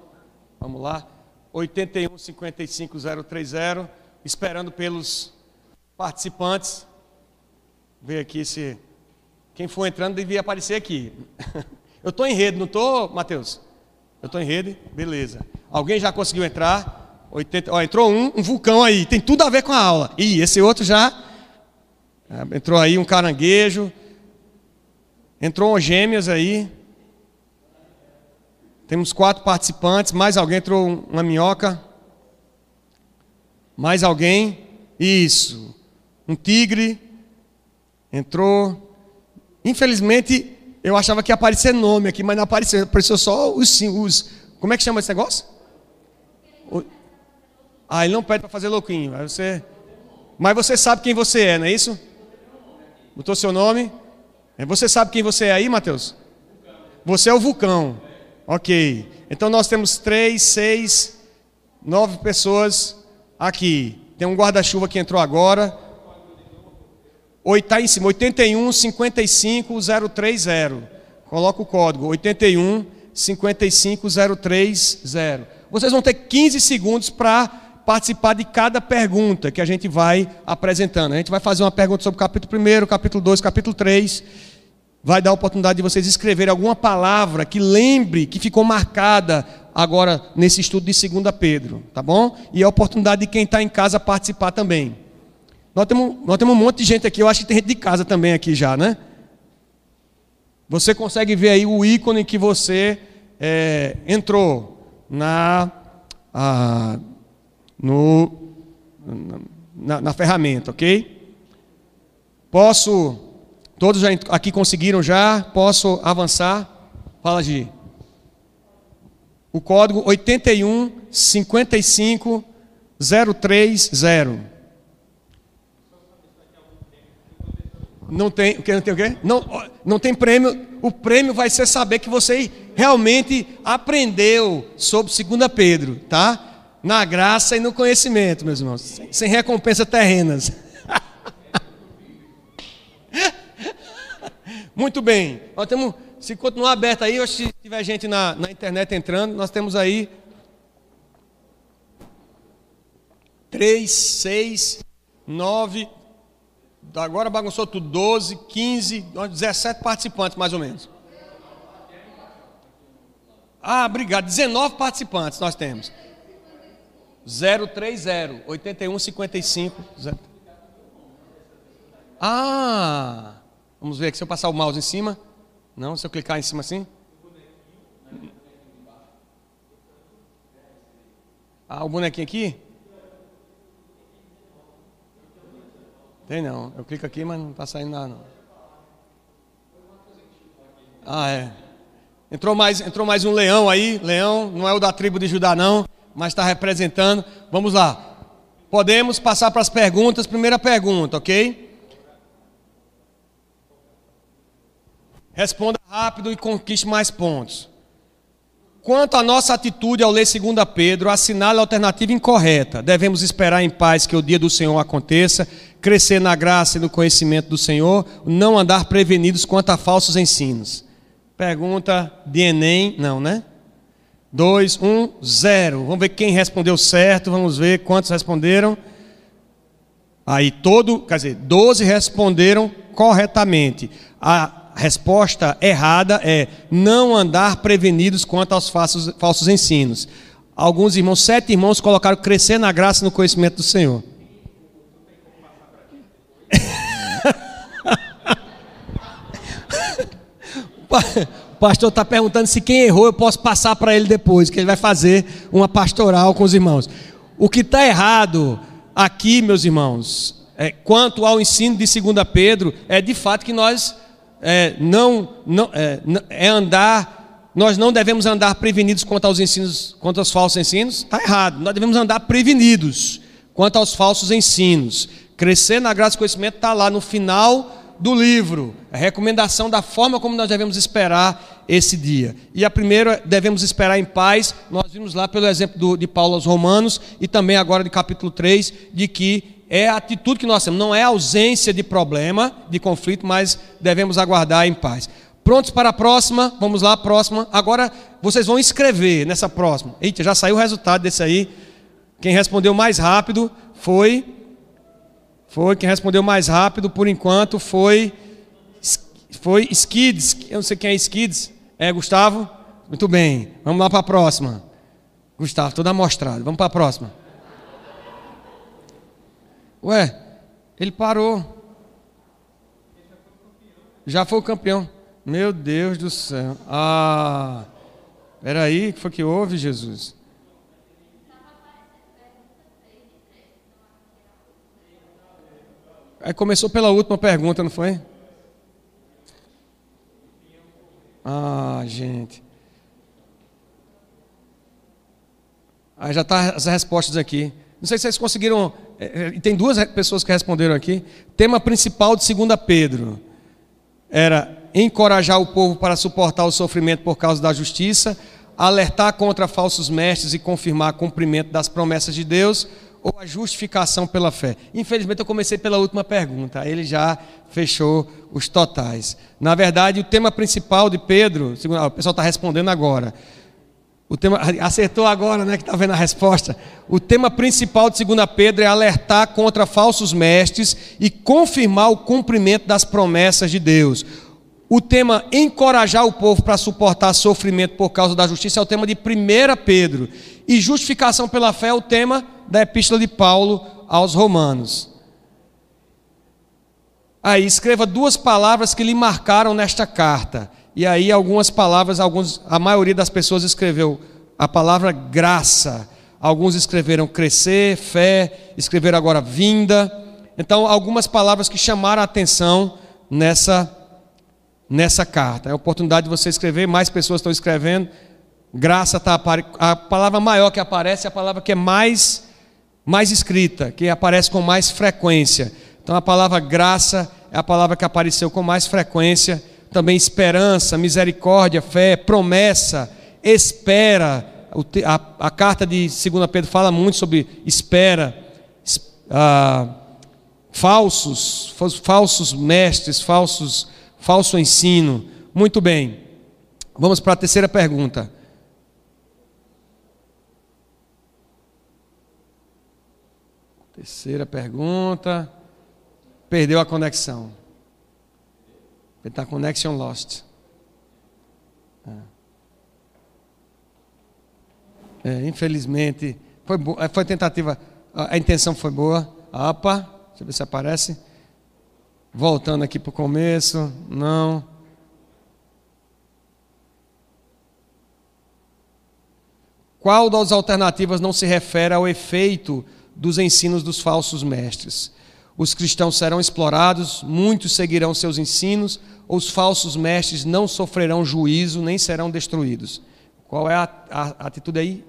Vamos lá. 81 55 030. Esperando pelos participantes. Ver aqui se. Quem for entrando devia aparecer aqui. Eu estou em rede, não estou, Matheus? Eu estou em rede? Beleza. Alguém já conseguiu entrar? 80, ó, entrou um, um vulcão aí, tem tudo a ver com a aula. E esse outro já. É, entrou aí um caranguejo. Entrou um gêmeas aí. Temos quatro participantes. Mais alguém entrou uma minhoca. Mais alguém? Isso. Um tigre. Entrou. Infelizmente, eu achava que ia aparecer nome aqui, mas não apareceu. Apareceu só os. os como é que chama esse negócio? Ah, ele não pede para fazer louquinho. Aí você... Mas você sabe quem você é, não é isso? Botou seu nome? É, você sabe quem você é aí, Mateus? Você é o vulcão. Ok. Então nós temos três, seis, nove pessoas aqui. Tem um guarda-chuva que entrou agora. Está em cima, 81 55 030. Coloca o código, 81 55 030. Vocês vão ter 15 segundos para participar de cada pergunta que a gente vai apresentando. A gente vai fazer uma pergunta sobre o capítulo 1, capítulo 2, capítulo 3. Vai dar a oportunidade de vocês escreverem alguma palavra que lembre, que ficou marcada agora nesse estudo de 2 Pedro, tá bom? E a oportunidade de quem está em casa participar também. Nós temos, nós temos um monte de gente aqui, eu acho que tem gente de casa também aqui já, né? Você consegue ver aí o ícone que você é, entrou na, a, no, na, na ferramenta, ok? Posso, todos aqui conseguiram já? Posso avançar? Fala, Gi. O código 81 55 030. Não tem, não tem o quê? Não, não tem prêmio. O prêmio vai ser saber que você realmente aprendeu sobre 2 Pedro, tá? Na graça e no conhecimento, meus irmãos. Sem, sem recompensa terrenas. Muito bem. Nós temos, se continuar aberto aí, se tiver gente na, na internet entrando, nós temos aí 3, 6, 9, Agora bagunçou tudo, 12, 15, 17 participantes mais ou menos. Ah, obrigado. 19 participantes nós temos. 030 81 55. Ah, vamos ver aqui se eu passar o mouse em cima. Não, se eu clicar em cima assim. Ah, o bonequinho aqui? Tem não. Eu clico aqui, mas não está saindo nada não. Ah, é. Entrou mais, entrou mais um leão aí. Leão, não é o da tribo de Judá, não, mas está representando. Vamos lá. Podemos passar para as perguntas. Primeira pergunta, ok? Responda rápido e conquiste mais pontos. Quanto à nossa atitude ao ler 2 Pedro, assinala a alternativa incorreta. Devemos esperar em paz que o dia do Senhor aconteça, crescer na graça e no conhecimento do Senhor, não andar prevenidos quanto a falsos ensinos. Pergunta de Enem, não, né? 2, 1, 0. Vamos ver quem respondeu certo, vamos ver quantos responderam. Aí todo, quer dizer, 12 responderam corretamente. A resposta errada é não andar prevenidos quanto aos falsos, falsos ensinos. Alguns irmãos, sete irmãos, colocaram crescer na graça e no conhecimento do Senhor. o pastor está perguntando se quem errou eu posso passar para ele depois, que ele vai fazer uma pastoral com os irmãos. O que está errado aqui, meus irmãos, é, quanto ao ensino de 2 Pedro, é de fato que nós é, não, não é, é, andar, nós não devemos andar prevenidos quanto aos ensinos, quanto aos falsos ensinos, está errado. Nós devemos andar prevenidos quanto aos falsos ensinos. Crescer na graça e conhecimento está lá no final do livro, a recomendação da forma como nós devemos esperar esse dia. E a primeira, devemos esperar em paz. Nós vimos lá pelo exemplo do, de Paulo aos Romanos e também agora de capítulo 3, de que é a atitude que nós temos, não é ausência de problema, de conflito, mas devemos aguardar em paz. Prontos para a próxima? Vamos lá, próxima. Agora vocês vão escrever nessa próxima. Eita, já saiu o resultado desse aí. Quem respondeu mais rápido foi. Foi quem respondeu mais rápido por enquanto foi. Foi Skids. Eu não sei quem é Skids. É Gustavo? Muito bem. Vamos lá para a próxima. Gustavo, todo amostrado. Vamos para a próxima. Ué, ele parou. Já foi o campeão. Meu Deus do céu. Ah, peraí, o que foi que houve, Jesus? Aí começou pela última pergunta, não foi? Ah, gente. Aí já tá as respostas aqui. Não sei se vocês conseguiram é, é, tem duas pessoas que responderam aqui. Tema principal de 2 Pedro era encorajar o povo para suportar o sofrimento por causa da justiça, alertar contra falsos mestres e confirmar cumprimento das promessas de Deus ou a justificação pela fé. Infelizmente eu comecei pela última pergunta, ele já fechou os totais. Na verdade, o tema principal de Pedro, o pessoal está respondendo agora, o tema, acertou agora, né, que está vendo a resposta. O tema principal de 2 Pedro é alertar contra falsos mestres e confirmar o cumprimento das promessas de Deus. O tema encorajar o povo para suportar sofrimento por causa da justiça é o tema de 1 Pedro. E justificação pela fé é o tema da epístola de Paulo aos Romanos. Aí escreva duas palavras que lhe marcaram nesta carta. E aí algumas palavras, alguns, a maioria das pessoas escreveu a palavra graça. Alguns escreveram crescer, fé, escreveram agora vinda. Então, algumas palavras que chamaram a atenção nessa nessa carta. É a oportunidade de você escrever, mais pessoas estão escrevendo. Graça está a palavra maior que aparece é a palavra que é mais mais escrita, que aparece com mais frequência. Então a palavra graça é a palavra que apareceu com mais frequência. Também esperança, misericórdia, fé, promessa, espera. A, a carta de 2 Pedro fala muito sobre espera, ah, falsos, falsos mestres, falsos, falso ensino. Muito bem. Vamos para a terceira pergunta. Terceira pergunta. Perdeu a conexão. Está connection lost. É. É, infelizmente, foi, é, foi tentativa, a, a intenção foi boa. Opa, deixa eu ver se aparece. Voltando aqui para o começo, não. Qual das alternativas não se refere ao efeito dos ensinos dos falsos mestres? Os cristãos serão explorados, muitos seguirão seus ensinos, os falsos mestres não sofrerão juízo nem serão destruídos. Qual é a, a, a atitude aí?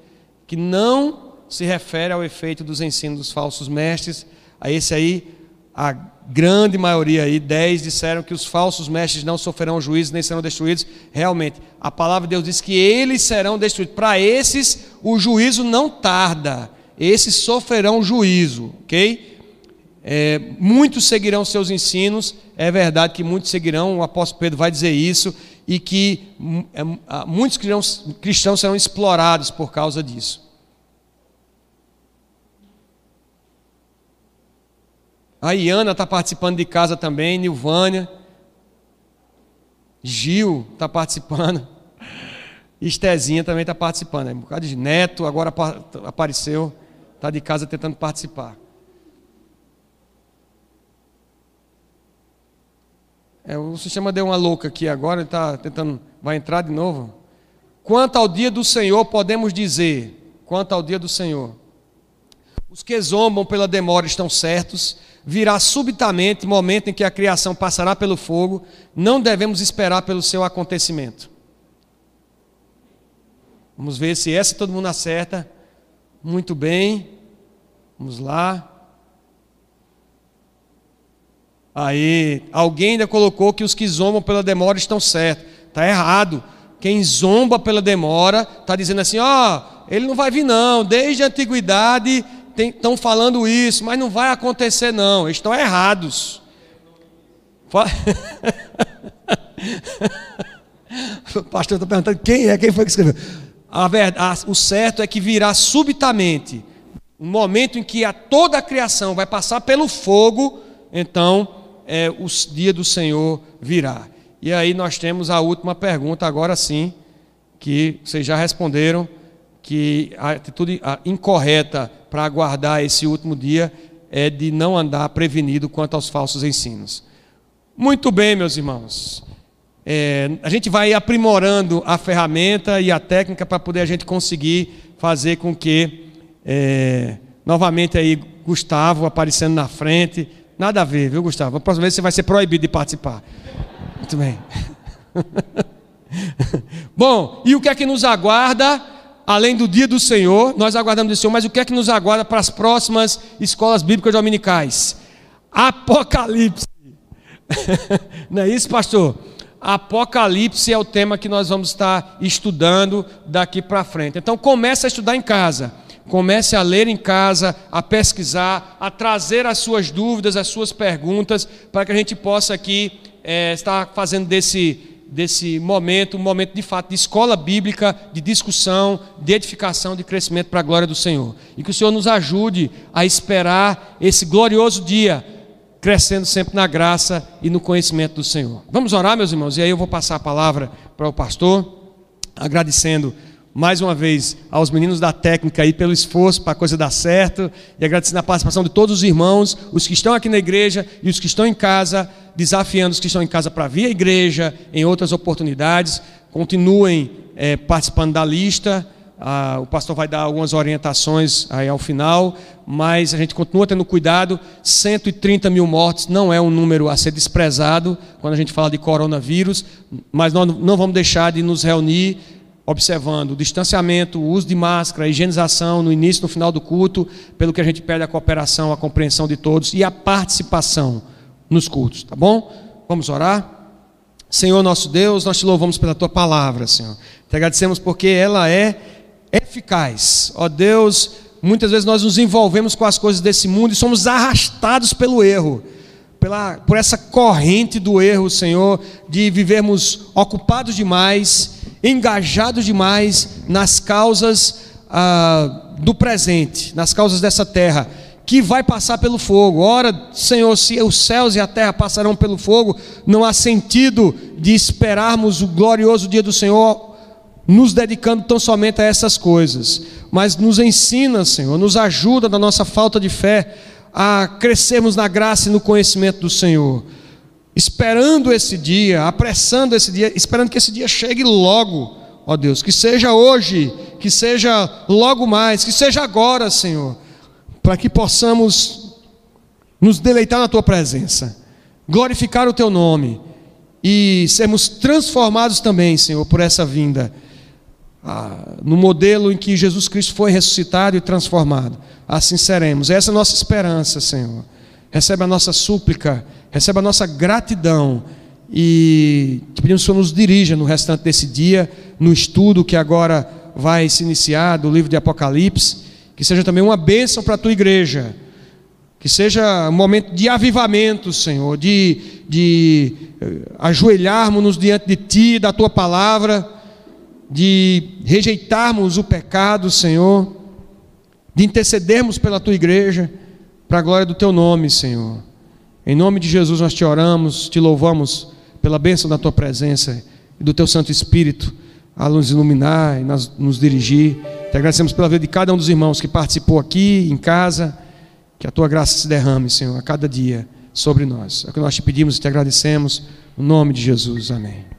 Que não se refere ao efeito dos ensinos dos falsos mestres. A esse aí, a grande maioria aí, dez disseram que os falsos mestres não sofrerão juízo nem serão destruídos. Realmente, a palavra de Deus diz que eles serão destruídos. Para esses, o juízo não tarda. Esses sofrerão juízo, ok? É, muitos seguirão seus ensinos, é verdade que muitos seguirão, o apóstolo Pedro vai dizer isso, e que é, muitos cristãos, cristãos serão explorados por causa disso. A Iana está participando de casa também, Nilvânia. Gil está participando. Estezinha também está participando. Um bocado de neto, agora apareceu, está de casa tentando participar. É, o sistema deu uma louca aqui agora, ele está tentando, vai entrar de novo. Quanto ao dia do Senhor, podemos dizer, quanto ao dia do Senhor, os que zombam pela demora estão certos, virá subitamente momento em que a criação passará pelo fogo, não devemos esperar pelo seu acontecimento. Vamos ver se essa todo mundo acerta. Muito bem. Vamos lá. Aí, alguém ainda colocou que os que zombam pela demora estão certos. Está errado. Quem zomba pela demora está dizendo assim: ó, oh, ele não vai vir, não. Desde a antiguidade estão falando isso, mas não vai acontecer, não. Eles estão errados. o pastor está perguntando quem é, quem foi que escreveu. A verdade, o certo é que virá subitamente um momento em que a toda a criação vai passar pelo fogo, então é, o dia do Senhor virá. E aí nós temos a última pergunta, agora sim, que vocês já responderam, que a atitude incorreta para aguardar esse último dia é de não andar prevenido quanto aos falsos ensinos. Muito bem, meus irmãos. É, a gente vai aprimorando a ferramenta e a técnica para poder a gente conseguir fazer com que, é, novamente aí, Gustavo aparecendo na frente, Nada a ver, viu, Gustavo? A próxima vez você vai ser proibido de participar. Muito bem. Bom, e o que é que nos aguarda? Além do dia do Senhor, nós aguardamos do Senhor, mas o que é que nos aguarda para as próximas escolas bíblicas dominicais? Apocalipse. Não é isso, pastor? Apocalipse é o tema que nós vamos estar estudando daqui para frente. Então comece a estudar em casa. Comece a ler em casa, a pesquisar, a trazer as suas dúvidas, as suas perguntas, para que a gente possa aqui é, estar fazendo desse, desse momento um momento de fato de escola bíblica, de discussão, de edificação, de crescimento para a glória do Senhor. E que o Senhor nos ajude a esperar esse glorioso dia, crescendo sempre na graça e no conhecimento do Senhor. Vamos orar, meus irmãos, e aí eu vou passar a palavra para o pastor, agradecendo mais uma vez aos meninos da técnica aí pelo esforço para a coisa dar certo e agradecendo a participação de todos os irmãos, os que estão aqui na igreja e os que estão em casa, desafiando os que estão em casa para vir à igreja em outras oportunidades. Continuem é, participando da lista. Ah, o pastor vai dar algumas orientações aí ao final, mas a gente continua tendo cuidado. 130 mil mortes não é um número a ser desprezado quando a gente fala de coronavírus, mas nós não vamos deixar de nos reunir observando o distanciamento, o uso de máscara, a higienização no início e no final do culto, pelo que a gente pede a cooperação, a compreensão de todos e a participação nos cultos, tá bom? Vamos orar? Senhor nosso Deus, nós te louvamos pela tua palavra, Senhor. Te agradecemos porque ela é eficaz. Ó Deus, muitas vezes nós nos envolvemos com as coisas desse mundo e somos arrastados pelo erro. Pela, por essa corrente do erro, Senhor, de vivermos ocupados demais engajados demais nas causas ah, do presente, nas causas dessa terra, que vai passar pelo fogo. Ora, Senhor, se os céus e a terra passarão pelo fogo, não há sentido de esperarmos o glorioso dia do Senhor nos dedicando tão somente a essas coisas, mas nos ensina, Senhor, nos ajuda na nossa falta de fé a crescermos na graça e no conhecimento do Senhor esperando esse dia, apressando esse dia, esperando que esse dia chegue logo, ó Deus, que seja hoje, que seja logo mais, que seja agora, Senhor, para que possamos nos deleitar na tua presença, glorificar o teu nome e sermos transformados também, Senhor, por essa vinda. Ah, no modelo em que Jesus Cristo foi ressuscitado e transformado. Assim seremos. Essa é a nossa esperança, Senhor. Recebe a nossa súplica receba a nossa gratidão e te pedimos que o Senhor nos dirija no restante desse dia, no estudo que agora vai se iniciar do livro de Apocalipse, que seja também uma bênção para a tua igreja, que seja um momento de avivamento, Senhor, de, de eh, ajoelharmos-nos diante de Ti, da Tua palavra, de rejeitarmos o pecado, Senhor, de intercedermos pela Tua igreja, para a glória do Teu nome, Senhor. Em nome de Jesus nós te oramos, te louvamos pela bênção da tua presença e do teu Santo Espírito a nos iluminar e nos dirigir. Te agradecemos pela vida de cada um dos irmãos que participou aqui, em casa. Que a tua graça se derrame, Senhor, a cada dia sobre nós. É o que nós te pedimos e te agradecemos. No nome de Jesus. Amém.